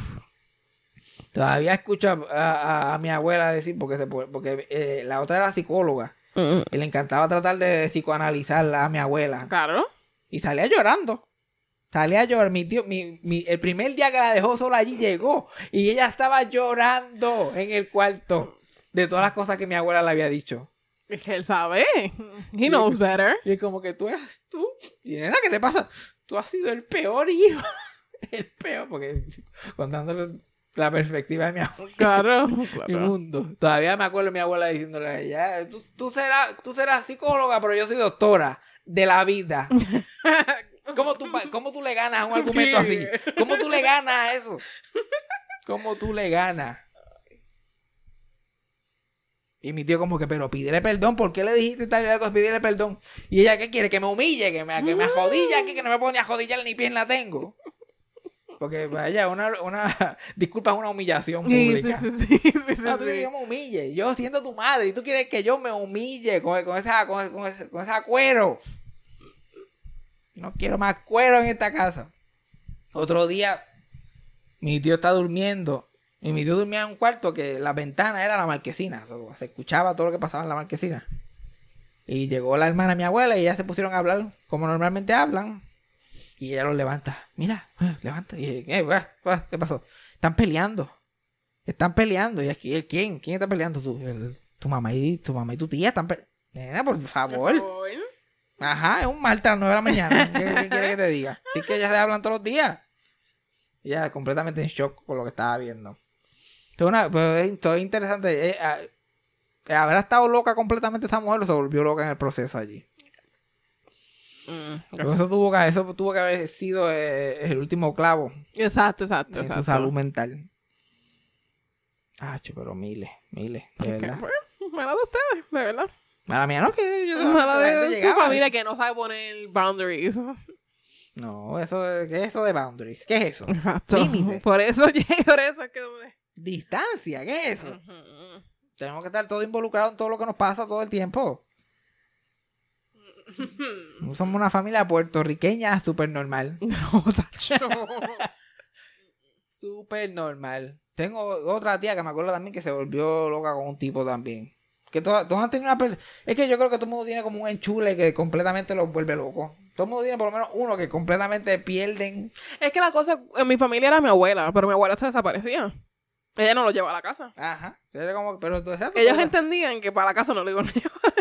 Todavía escucho a, a- a mi abuela decir, porque, se, porque eh, la otra era psicóloga. Mm. Y le encantaba tratar de psicoanalizarla a mi abuela. Claro. Y salía llorando. Salía a llorar. Mi tío, mi, mi- el primer día que la dejó sola allí llegó. Y ella estaba llorando en el cuarto. De todas las cosas que mi abuela le había dicho. Es que él sabe. He knows better. Y es como que tú eras tú. Y nena, ¿qué te pasa? Tú has sido el peor hijo. El peor. Porque contándole la perspectiva de mi abuela. Claro. Mi claro. mundo. Todavía me acuerdo de mi abuela diciéndole a ella, tú, tú serás, tú serás psicóloga, pero yo soy doctora de la vida. ¿Cómo tú, cómo tú le ganas a un argumento así? ¿Cómo tú le ganas a eso? ¿Cómo tú le ganas? Y mi tío como que, pero pídele perdón, ¿por qué le dijiste tal y algo? Pídele perdón. Y ella, ¿qué quiere? Que me humille, que me, que me ajodilla aquí, que no me pone a jodillar ni pierna tengo. Porque vaya, una, una disculpa es una humillación pública. sí, sí, sí, sí, sí, No, tú quieres que me humille. Yo siendo tu madre. Y tú quieres que yo me humille con, con esa, con, con ese, con esa cuero. No quiero más cuero en esta casa. Otro día, mi tío está durmiendo. Y mi tío dormía en un cuarto que la ventana era la marquesina. Se escuchaba todo lo que pasaba en la marquesina. Y llegó la hermana de mi abuela y ellas se pusieron a hablar como normalmente hablan. Y ella los levanta. Mira, eh, levanta. Y, eh, guau, guau, ¿qué pasó? Están peleando. Están peleando. Y aquí, ¿el quién? ¿Quién está peleando? Tú, El- tu mamá y tu mamá y tu tía están peleando. Por favor. Ajá, es un martes a las 9 de la mañana. ¿Qué, quiere que te diga? Sí que ellas se hablan todos los días. Ella completamente en shock por lo que estaba viendo. Es una- pero es- esto es interesante. Eh, ah, ¿Habrá estado loca completamente esa mujer o se volvió loca en el proceso allí? Mm, eso tuvo que, eso tuvo que haber sido eh, el último clavo Exacto, exacto, en exacto. su salud mental. Ah, pero miles, miles, de verdad. pues, mala de ustedes, de verdad. Mala mía, no, que yo Mala la gente de su familia que no sabe poner boundaries. No, eso, de- ¿qué es eso de boundaries? ¿Qué es eso? Exacto. Límite. Por eso, por eso es que... Distancia, ¿qué es eso? Tenemos que estar todos involucrados en todo lo que nos pasa todo el tiempo. Somos una familia puertorriqueña súper normal. No. Súper normal. Tengo otra tía que me acuerdo también que se volvió loca con un tipo también. Que todos, todos han tenido una... Es que yo creo que todo el mundo tiene como un enchule que completamente los vuelve locos. Todo el mundo tiene por lo menos uno que completamente pierden. Es que la cosa, en mi familia era mi abuela, pero mi abuela se desaparecía. Ella no lo llevaba a la casa. Ajá. Era como- pero tú, exacto, Ellos pero- entendían que para la casa no lo iban a llevar.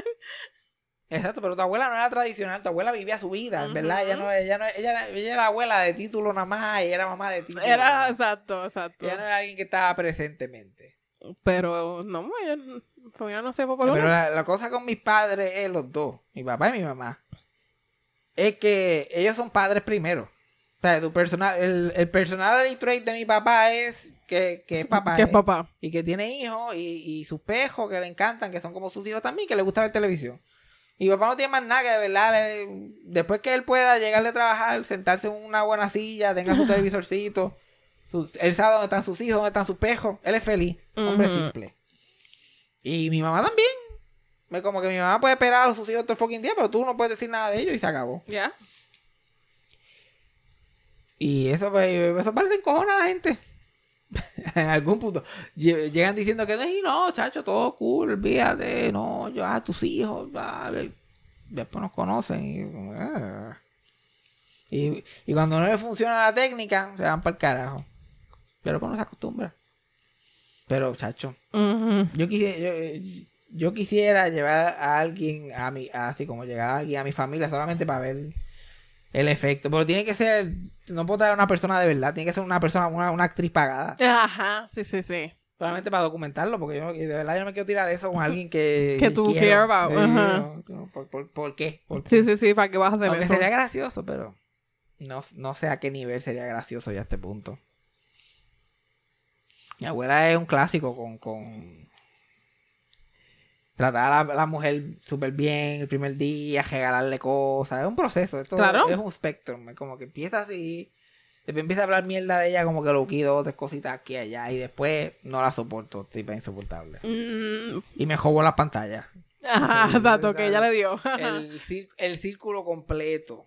Exacto, pero tu abuela no era tradicional, tu abuela vivía su vida, Ujú. ¿verdad? Ella no, ella no, ella era, ella era abuela de título nada más y era mamá de título. Era exacto, exacto. Ella no era alguien que estaba presentemente. Pero no, ella, mi familia no se fue por lo Pero la, la cosa con mis padres es los dos, mi papá y mi mamá, es que ellos son padres primero. O sea, tu personal, el, el personality trait de mi papá es que, que es papá. Que es papá. Y que tiene hijos y, y sus pejos que le encantan, que son como sus hijos también, que le gusta ver televisión. Y papá no tiene más nada que de verdad, le- después que él pueda llegarle a trabajar, sentarse en una buena silla, tenga su televisorcito, sus- él sabe dónde están sus hijos, dónde están sus pejos, él es feliz, hombre simple. Y mi mamá también. Como que mi mamá puede esperar a sus hijos todo el fucking día, pero tú no puedes decir nada de ellos y se acabó. ¿Ya? Y eso, pues, eso parece encojonar a la gente. en algún punto. Lle- Llegan diciendo que "Ay, no, chacho, todo cool, olvídate, no, yo a tus hijos, dale". Después nos conocen y, ah. y, y cuando no le funciona la técnica, se van para el carajo. Pero pues no se acostumbra. Pero, chacho, yo quisiera, yo, yo quisiera llevar a alguien a mi, así como llegar a alguien a mi familia solamente para ver el efecto. Pero tiene que ser, no puedo traer una persona de verdad, tiene que ser una persona, una, una actriz pagada. Ajá, sí, sí, sí. Solamente para documentarlo, porque yo de verdad yo no me quiero tirar eso con alguien que... Que tú care about, Sí, ajá. no, no, ¿por, por, por qué? ¿Por Sí, sí, sí, ¿para qué vas a hacer Aunque eso? sería gracioso, pero no, no sé a qué nivel sería gracioso ya a este punto. Mi abuela es un clásico con, con tratar a la, la mujer súper bien el primer día, regalarle cosas. Es un proceso, esto Claro. es un spectrum. es Como que empieza así, después empieza a hablar mierda de ella, como que lo quido otras cositas aquí y allá, y después no la soporto, tipo insoportable. Mm, Y me jobo las pantallas. Ajá, exacto, que ella le dio. El, el círculo completo.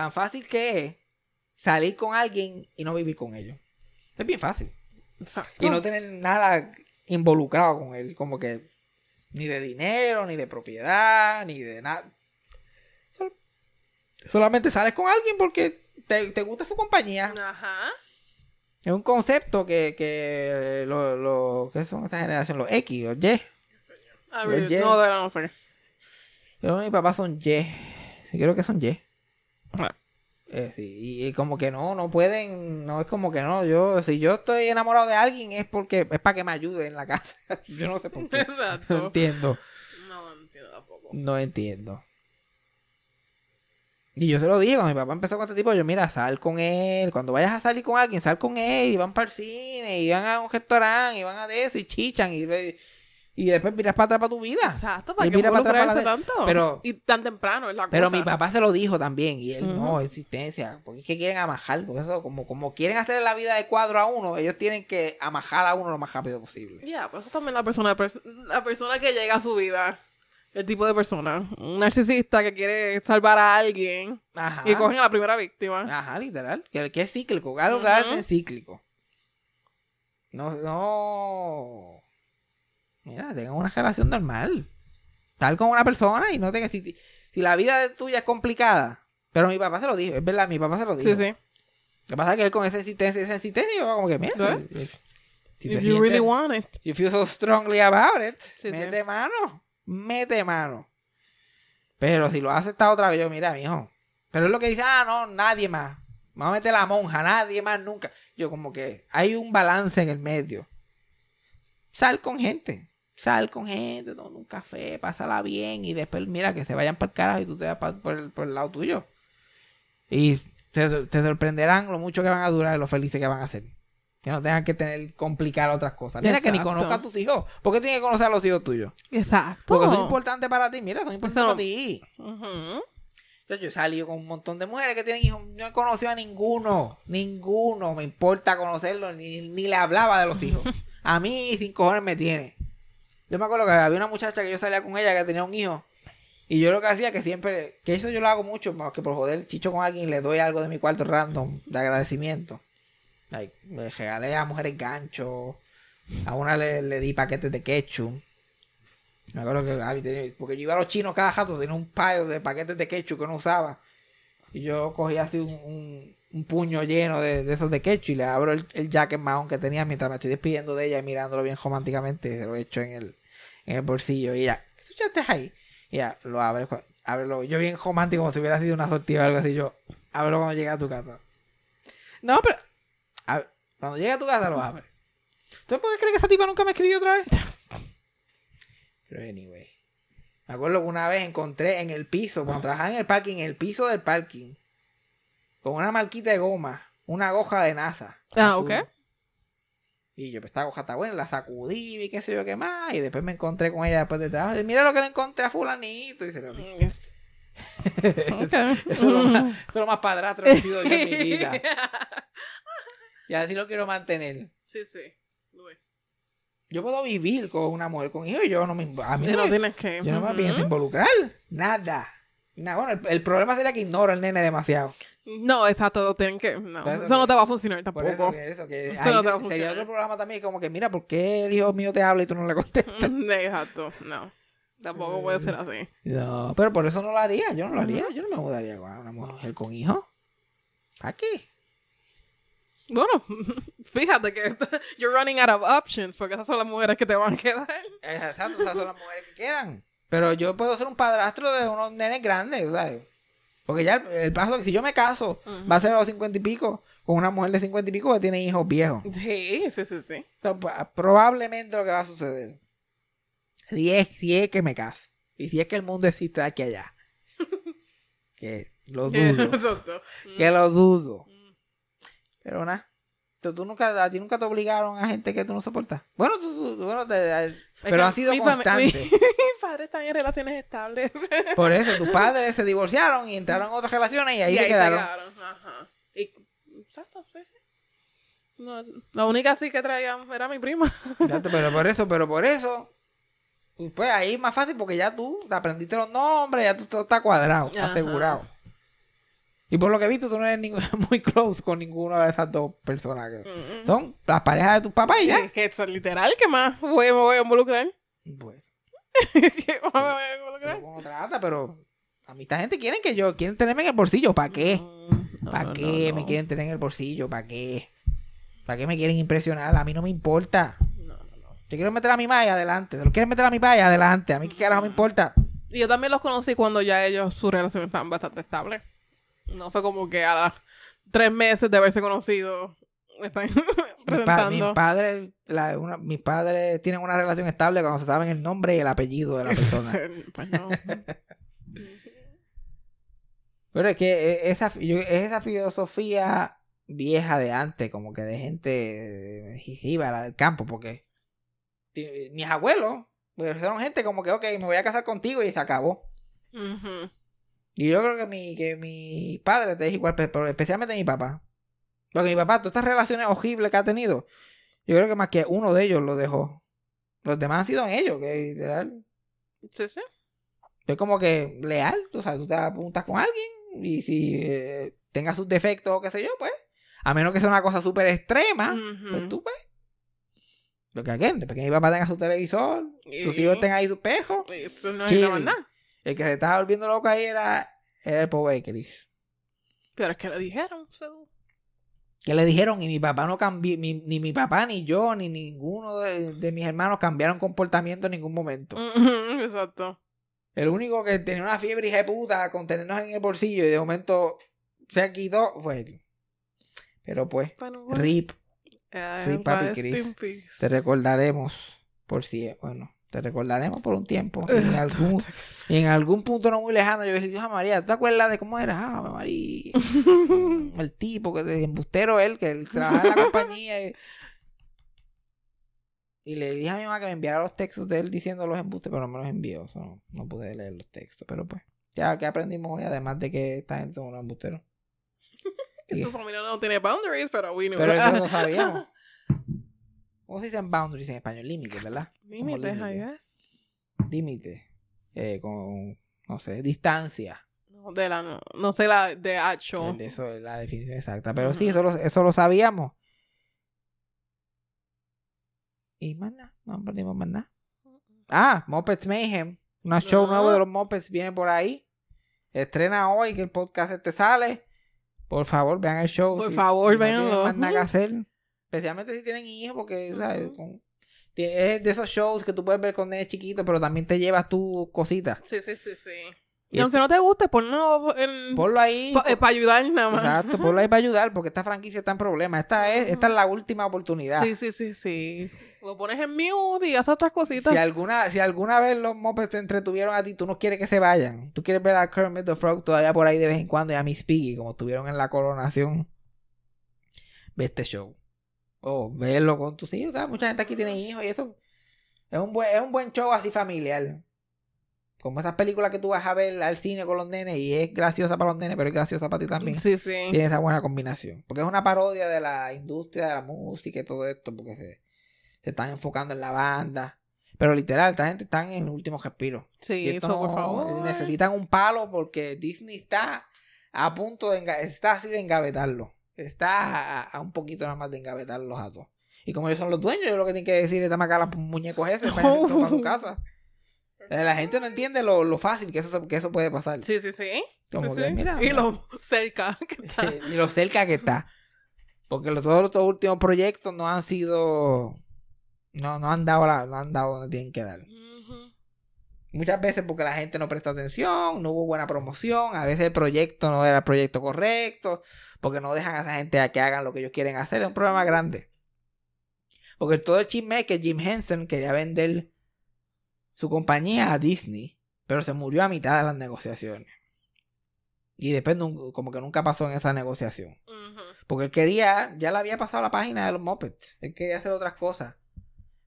Tan fácil que es salir con alguien y no vivir con ellos. Es bien fácil. Exacto. Y no tener nada involucrado con él. Como que ni de dinero, ni de propiedad, ni de nada. Sol- Solamente sales con alguien porque te, te gusta su compañía. Ajá. Es un concepto que, que lo, lo, ¿qué son esta generación? Los X, los Y. A Pues ver, yeah. no, de verdad no sé. Yo y mi papá son Y. Creo que son Y. Ah. Eh, sí, y, y como que no, no pueden, no es como que no, yo, si yo estoy enamorado de alguien es porque, es para que me ayude en la casa. yo no sé por qué. No entiendo, No entiendo tampoco. no entiendo. Y yo se lo digo, mi papá empezó con este tipo, yo mira, sal con él, cuando vayas a salir con alguien, sal con él, y van para el cine, y van a un restaurante, y van a de eso, y chichan, y, y después miras para atrás para tu vida. Exacto, para Y que mira para atrás para tanto. Pero- y tan temprano es la Pero cosa. mi papá se lo dijo también, y él no, existencia, porque es que quieren amajar, porque eso, como, como quieren hacer la vida de cuadro a uno, ellos tienen que amajar a uno lo más rápido posible. Ya, pues eso también la persona, la persona que llega a su vida. El tipo de persona. Un narcisista que quiere salvar a alguien Ajá. y cogen a la primera víctima. Ajá, literal. Que, que es cíclico, algo que hacen es cíclico. No, no. Mira, tengan una relación normal. estar con una persona y no tengas... Si, si la vida tuya es complicada, pero mi papá se lo dijo, es verdad, mi papá se lo dijo. Sí, sí. Lo que pasa es que él con esa insistencia, esa insistencia, yo como que, mira, ¿Ves? eh, si te If you really want it. you feel so strongly about it, Sí, mete sí. mano, mete mano. Pero si lo hace esta otra vez, yo, mira, mijo. Pero es lo que dice, ah, no, nadie más. Vamos a meter la monja, nadie más nunca. Yo como que hay un balance en el medio. Sal con gente. Sal con gente, toma un café, pásala bien y después mira que se vayan para el carajo y tú te vas pa- por, el, por el lado tuyo. Y te, te sorprenderán lo mucho que van a durar y lo felices que van a ser. Que no tengan que tener complicar otras cosas. Mira que ni conozca a tus hijos. ¿Por qué tienes que conocer a los hijos tuyos? Exacto. Porque son importantes para ti. Mira, son importantes para ti. Yo, yo he salido con un montón de mujeres que tienen hijos. No he conocido a ninguno. Ninguno. Me importa conocerlo. Ni, ni le hablaba de los hijos. A mí sin cojones me tiene. Yo me acuerdo que había una muchacha que yo salía con ella que tenía un hijo. Y yo lo que hacía que siempre, que eso yo lo hago mucho, más que por joder chicho con alguien le doy algo de mi cuarto random de agradecimiento. Le regalé a mujeres ganchos. A una le, le di paquetes de ketchup. Me acuerdo que porque yo iba a los chinos cada rato, tenía un payo de paquetes de ketchup que no usaba. Y yo cogía así un, un- un puño lleno de, de esos de ketchup y le abro el, el jacket mahón que tenía mientras me estoy despidiendo de ella y mirándolo bien románticamente. Se lo echo en el, en el bolsillo. Y ella, ¿qué tú echaste ahí? Y ella lo abre, ábrelo. Yo bien romántico, como si hubiera sido una sortija o algo así. Yo, ábrelo cuando llegue a tu casa. No, pero a cuando llegue a tu casa lo abre. ¿Tú por qué crees que esa tipa nunca me escribió otra vez? Pero anyway. Me acuerdo que una vez encontré en el piso, cuando trabajaba en el parking, en el piso del parking, con una marquita de goma, una goja de NASA. Ah, azul. ok. Y yo, pues esta goja está buena, la sacudí y qué sé yo qué más. Y después me encontré con ella después de trabajo. Y mira lo que le encontré a fulanito. Y se lo di. Yes. Ok. Eso es lo más, eso es lo más padrastro que he sido yo en mi vida. Y así lo quiero mantener. Sí, sí. Uy. Yo puedo vivir con una mujer con hijos y yo no me... A mí no no tienes que. Yo no me pienso involucrar. Nada. Nada. Bueno, el, el problema sería que ignoro al nene demasiado. No, exacto. Tienen que. No, eso eso no te va a funcionar Por tampoco. eso que eso, que Eso ahí no te va a funcionar. otro programa también, como que mira, ¿por qué el hijo mío te habla y tú no le contestas? Exacto. No. Tampoco puede ser así. No, pero por eso no lo haría. Yo no lo haría. Yo no me mudaría con una mujer con hijo. ¿Para qué? Bueno, fíjate que you're running out of options porque esas son las mujeres que te van a quedar. Exacto, esas son las mujeres que quedan. Pero yo puedo ser un padrastro de unos nenes grandes, ¿sabes? Porque ya el, el paso, si yo me caso, va a ser a los cincuenta y pico, con una mujer de cincuenta y pico que tiene hijos viejos. Sí, sí, sí, sí. Pa- probablemente lo que va a suceder. Si es, si es que me caso. Y si es que el mundo existe de aquí allá. que lo dudo. Que lo dudo. Pero nada. Tú, tú nunca, a ti nunca te obligaron a gente que tú no soportas. Bueno, tú, tú- tú- bueno, te- pero que han sido mi constantes. Mi, mis padres están en relaciones estables. Por eso, tus padres se divorciaron y entraron en otras relaciones y ahí, Y se quedaron. Ajá. Y, exacto, sí, sí. No, la única sí que traía era mi prima. Exacto, pero por eso, pero por eso. Pues ahí es más fácil porque ya tú te aprendiste los nombres, ya tú todo está cuadrado, Ajá. asegurado. Y por lo que he visto, tú no eres ningún- muy close con ninguna de esas dos personas. que Mm. Son las parejas de tus papás y ya. Es que es literal, ¿qué más voy, me voy a involucrar? Pues, ¿Qué más me voy a involucrar? otra gata, pero a mí esta gente quieren que yo, quieren tenerme en el bolsillo. ¿Para qué? Mm, no, ¿Para no, qué no, me no. quieren tener en el bolsillo? ¿Para qué? ¿Para qué me quieren impresionar? A mí no me importa. No, no, no. Yo quiero meter a mi madre adelante. ¿Te lo quieres meter a mi padre adelante? A mí qué carajo me importa. Y yo también los conocí cuando ya ellos, su relación estaban bastante estable. No fue como que a los tres meses de haberse conocido me están Mi pa- presentando. mis padres, la- una- mis padres tienen una relación estable cuando se saben el nombre y el apellido de la persona. pues no. Pero es que eh, esa, yo- es esa filosofía vieja de antes, como que de gente eh, jíbara del campo, porque mis abuelos pues, fueron gente como que, ok, me voy a casar contigo y se acabó. Y yo creo que mi, que mi padre te es igual, pe- pero especialmente mi papá. Porque mi papá, todas estas relaciones horribles que ha tenido, yo creo que más que uno de ellos lo dejó. Los demás han sido ellos, que literal. Sí, sí. Es como que leal, tú sabes, tú te apuntas con alguien y si eh, tenga sus defectos o qué sé yo, pues, a menos que sea una cosa súper extrema, Ujú. pues tú, pues. Lo que again, después que mi papá tenga su televisor, tus hijos tengan ahí su pejo. y Eso no es nada. El que se estaba volviendo loco ahí era, era el pobre Chris. Pero es que le dijeron. so- Que le dijeron, y mi papá no cambió, ni, ni mi papá, ni yo, ni ninguno de, de mis hermanos cambiaron comportamiento en ningún momento. Ujú, Exacto. El único que tenía una fiebre hija de puta con tenernos en el bolsillo y de momento se quitó fue él. Pero pues, Bueno, bueno. RIP, Eh, Rip, papi, Chris. te recordaremos por si, bueno, te recordaremos por un tiempo. Y en algún, y en algún punto no muy lejano, yo dije, Dios María, ¿tú te acuerdas de cómo era? Ah, María. el tipo, que de embustero él, que él trabajaba en la compañía. Y, y le dije a mi mamá que me enviara los textos de él diciendo los embustes, pero no me los envió. no, no pude leer los textos. Pero pues, ya que aprendimos hoy, además de que esta gente son unos embusteros. Tu familia no tiene boundaries, pero we knew pero eso lo sabíamos. ¿Cómo se dicen boundaries en español? Límites, ¿verdad? Límites, I límites. guess. Límite. Eh, con, no sé, distancia. No, de la, no, no sé la de. De eso es la definición exacta. Pero sí, eso lo, eso lo sabíamos. Y más nada, no aprendimos más nada. Ah, Muppets Mayhem. Un show nuevo de los Muppets viene por ahí. Estrena hoy que el podcast este sale. Por favor, vean el show. Por si- favor, si no más nada que hacer. Especialmente si tienen hijos, porque es de esos shows que tú puedes ver con nenes chiquitos, pero también te llevas tus cositas. Sí, sí, sí, sí. Y Y aunque no te guste, ponlo en... Ponlo ahí. para ayudar nada más. Exacto, ponlo ahí para ayudar, porque esta franquicia está en problemas. Esta es, esta es la última oportunidad. Sí, sí, sí, sí. Lo pones en mute y haces otras cositas. Si alguna, si alguna vez los Muppets te entretuvieron a ti, tú no quieres que se vayan. Tú quieres ver a Kermit the Frog todavía por ahí de vez en cuando y a Miss Piggy, como estuvieron en la coronación. Ve este show. O verlo con tus hijos. ¿sabes? Mucha gente aquí tiene hijos y eso. Es un buen, es un buen show así familiar. Como esas películas que tú vas a ver al cine con los nenes y es graciosa para los nenes, pero es graciosa para ti también. Sí, sí. tiene esa buena combinación. Porque es una parodia de la industria de la música y todo esto, porque se, se están enfocando en la banda. Pero literal, esta gente está en el último respiro. Sí, Y esto eso, por favor. Necesitan un palo porque Disney está a punto de está así de engavetarlo. Está a, a un poquito nada más de engavetarlos a todos. Y como ellos son los dueños, ellos lo que tienen que decir es dame acá los muñecos esos para su casa. Eh, La gente no entiende lo, lo fácil que eso, que eso puede pasar. Sí, sí, sí. Como Sí, que, sí. mira, Y lo cerca que está. y lo cerca que está. Porque los, todos los últimos proyectos no han sido. No, no han dado la, no han dado donde tienen que dar. Muchas veces porque la gente no presta atención, no hubo buena promoción, a veces el proyecto no era el proyecto correcto, porque no dejan a esa gente a que hagan lo que ellos quieren hacer, es un problema grande. Porque todo el chisme es que Jim Henson quería vender su compañía a Disney, pero se murió a mitad de las negociaciones. Y después como que nunca pasó en esa negociación. Porque él quería, ya le había pasado la página de los Muppets. Él quería hacer otras cosas.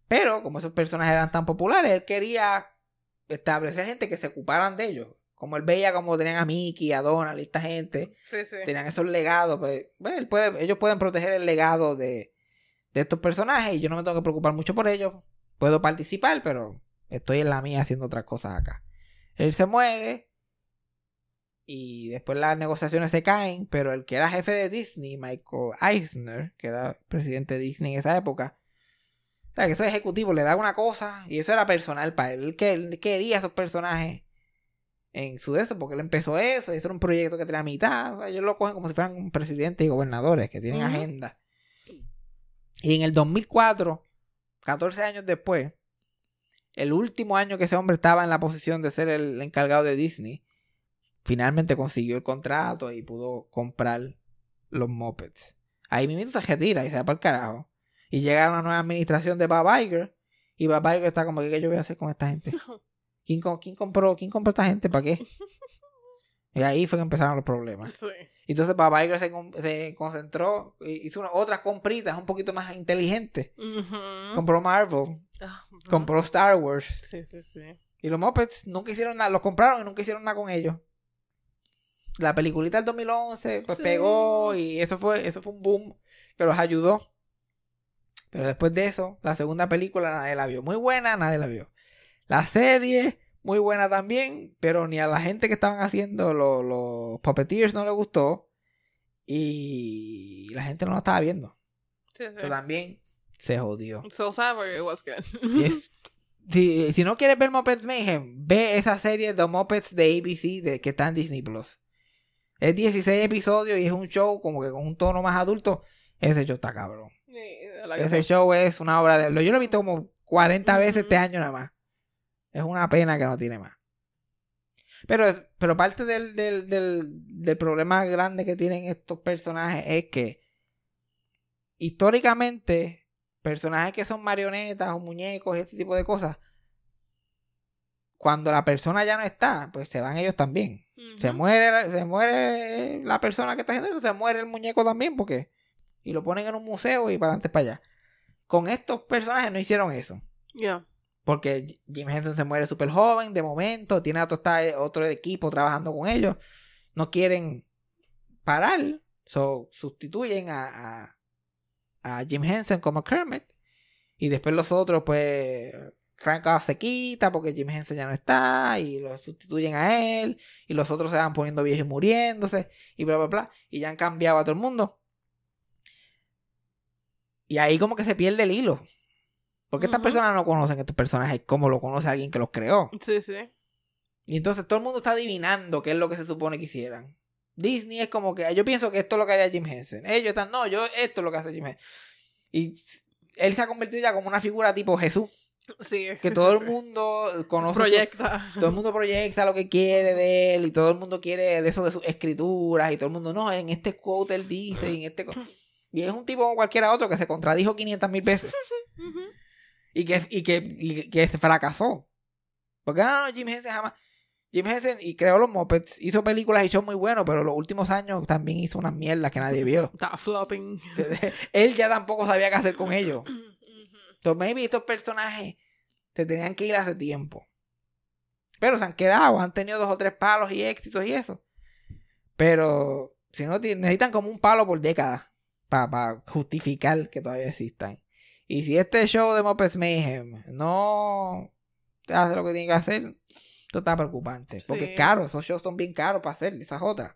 Pero como esos personajes eran tan populares, él quería establecer gente que se ocuparan de ellos. Como él veía como tenían a Mickey, a Donald y esta gente, Sí, sí. tenían esos legados. Pues, él puede- ellos pueden proteger el legado de, de estos personajes y yo no me tengo que preocupar mucho por ellos. Puedo participar, pero estoy en la mía haciendo otras cosas acá. Él se muere y después las negociaciones se caen, pero el que era jefe de Disney, Michael Eisner, que era presidente de Disney en esa época, o sea, que esos ejecutivos le da una cosa y eso era personal para él. Él, que, él quería esos personajes en su de eso, porque él empezó eso, y eso era un proyecto que tenía a mitad. O sea, ellos lo cogen como si fueran presidentes y gobernadores que tienen agenda. Y en el 2004, 14 años después, el último año que ese hombre estaba en la posición de ser el encargado de Disney, finalmente consiguió el contrato y pudo comprar los Muppets. Ahí mismo se retira y se va para el carajo. Y llega una nueva administración de Bob Iger. Y Bob Iger está como que ¿qué yo voy a hacer con esta gente. ¿Quién, co- quién compró, ¿Quién compró esta gente? ¿Para qué? Y ahí fue que empezaron los problemas. Sí. Entonces Bob Iger se, se concentró, hizo una- otras compritas un poquito más inteligentes. Compró Marvel, Ah, compró Star Wars. Sí, sí, sí. Y los Muppets nunca hicieron nada, los compraron y nunca hicieron nada con ellos. La peliculita del 2011 pues Sí. pegó y eso fue, eso fue un boom que los ayudó. Pero después de eso, la segunda película nadie la vio. Muy buena, nadie la vio. La serie, muy buena también, pero ni a la gente que estaban haciendo los, los puppeteers no le gustó. Y la gente no lo estaba viendo. Sí, sí. Eso también se jodió. So sad, but it was good. Si, si no quieres ver Muppets Mayhem, ve esa serie de Muppets de ABC de, que está en Disney Plus. Es 16 episodios y es un show como que con un tono más adulto. Ese show está cabrón. Sí, Ese show es una obra de... Yo lo he visto como 40 veces este año nada más. Es una pena que no tiene más. Pero, pero parte del, del, del, del problema grande que tienen estos personajes es que históricamente personajes que son marionetas o muñecos y este tipo de cosas, cuando la persona ya no está, pues se van ellos también. Se muere, la- se muere la persona que está haciendo eso, se muere el muñeco también, porque. Y lo ponen en un museo y para adelante para allá. Con estos personajes no hicieron eso. Ya. Porque Jim Henson se muere súper joven, de momento, tiene otro, otro equipo trabajando con ellos. No quieren parar. So, sustituyen a, a, a Jim Henson como Kermit. Y después los otros, pues. Frank Oz se quita porque Jim Henson ya no está. Y lo sustituyen a él. Y los otros se van poniendo viejos y muriéndose. Y bla, bla, bla. Y ya han cambiado a todo el mundo. Y ahí como que se pierde el hilo. Porque estas personas no conocen estos personajes como lo conoce alguien que los creó. Sí, sí. Y entonces todo el mundo está adivinando qué es lo que se supone que hicieran. Disney es como que yo pienso que esto es lo que haría Jim Henson. Ellos están, no, yo esto es lo que hace Jim Henson. Y él se ha convertido ya como una figura tipo Jesús, Sí, que todo el mundo conoce. su- Proyecta. todo el mundo proyecta lo que quiere de él y todo el mundo quiere de eso de sus escrituras y todo el mundo, no, en este quote él dice, y en este... co-". Y es un tipo como cualquiera otro que se contradijo 500 mil veces. y que, y que, y que fracasó. Porque no, no, Jim Henson jamás. Jim Henson y creó los Muppets, hizo películas y shows muy buenos, pero los últimos años también hizo unas mierdas que nadie vio. Está flopping. Él ya tampoco sabía qué hacer con ellos. Entonces, maybe estos personajes se tenían que ir hace tiempo. Pero se han quedado, han tenido dos o tres palos y éxitos y eso. Pero si no, necesitan como un palo por década para justificar que todavía existan. Y si este show de Muppets Mayhem no hace lo que tiene que hacer, esto está preocupante. Porque es caro, esos shows son bien caros para hacer, esas otras.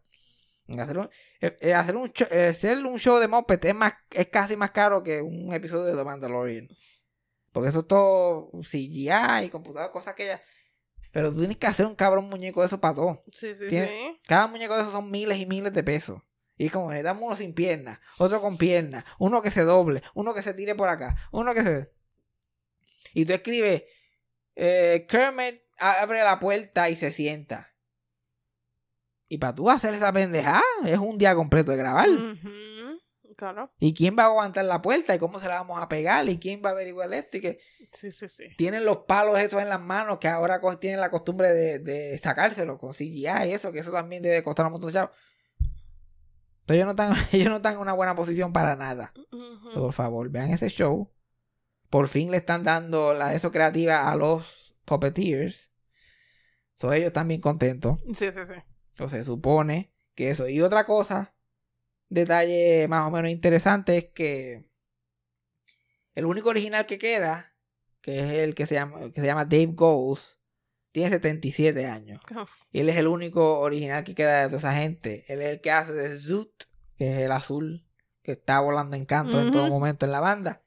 Hacer un, eh, eh, hacer un, show, eh, hacer un show de Muppet es, más, es casi más caro que un episodio de The Mandalorian. Porque eso es todo CGI, computador, cosas que ya... Pero tú tienes que hacer un cabrón muñeco de eso para todo. Sí, sí, sí. Cada muñeco de esos son miles y miles de pesos. Y es como, necesitamos uno sin piernas, otro con piernas, uno que se doble, uno que se tire por acá, uno que se... Y tú escribes, eh, Kermit abre la puerta y se sienta. Y para tú hacer esa pendejada, es un día completo de grabar. Claro. ¿Y quién va a aguantar la puerta? ¿Y cómo se la vamos a pegar? ¿Y quién va a averiguar esto? Y que Sí, sí, sí. tienen los palos esos en las manos que ahora tienen la costumbre de, de sacárselo con CGI y eso, que eso también debe costar un montón de chavos. Pero ellos no están, ellos no están en una buena posición para nada. So, por favor, vean ese show. Por fin le están dando la de eso creativa a los puppeteers. So, ellos están bien contentos. Sí, sí, sí. Entonces se supone que eso. Y otra cosa, detalle más o menos interesante, es que el único original que queda, que es el que se llama, que se llama Dave Goes, tiene 77 años. Uf. Y él es el único original que queda de toda esa gente. Él es el que hace de Zoot, que es el azul, que está volando en canto en todo momento en la banda.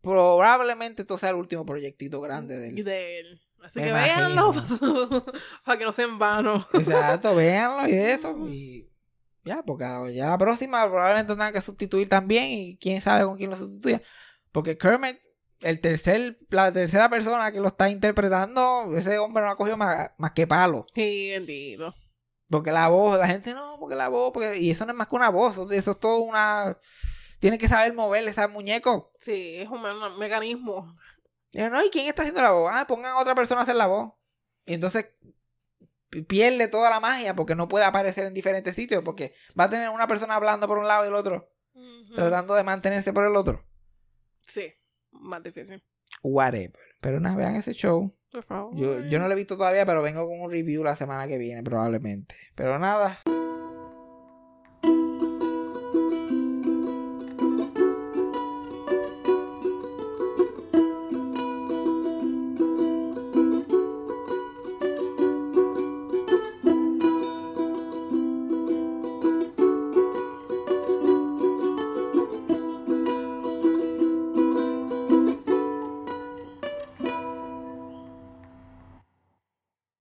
Probablemente esto sea el último proyectito grande de él. de él. Así Me que imagino. véanlo para que no sea en vano. Exacto, véanlo y eso. Y ya, porque ya la próxima probablemente tengan que sustituir también. Y quién sabe con quién lo sustituya. Porque Kermit, el tercer, la tercera persona que lo está interpretando, ese hombre no ha cogido más, más que palo. Sí, bendito. Porque la voz, la gente no, porque la voz, porque... y eso no es más que una voz, eso, es todo una. Tiene que saber mover ese muñeco. Sí, es un me- mecanismo. Y yo, no, ¿y quién está haciendo la voz? Ah, pongan a otra persona a hacer la voz. Y entonces pi- pierde toda la magia porque no puede aparecer en diferentes sitios. Porque va a tener una persona hablando por un lado y el otro, tratando de mantenerse por el otro. Sí, más difícil. Whatever. Pero nada, vean ese show. Por favor. Yo, yo no lo he visto todavía, pero vengo con un review la semana que viene, probablemente. Pero nada.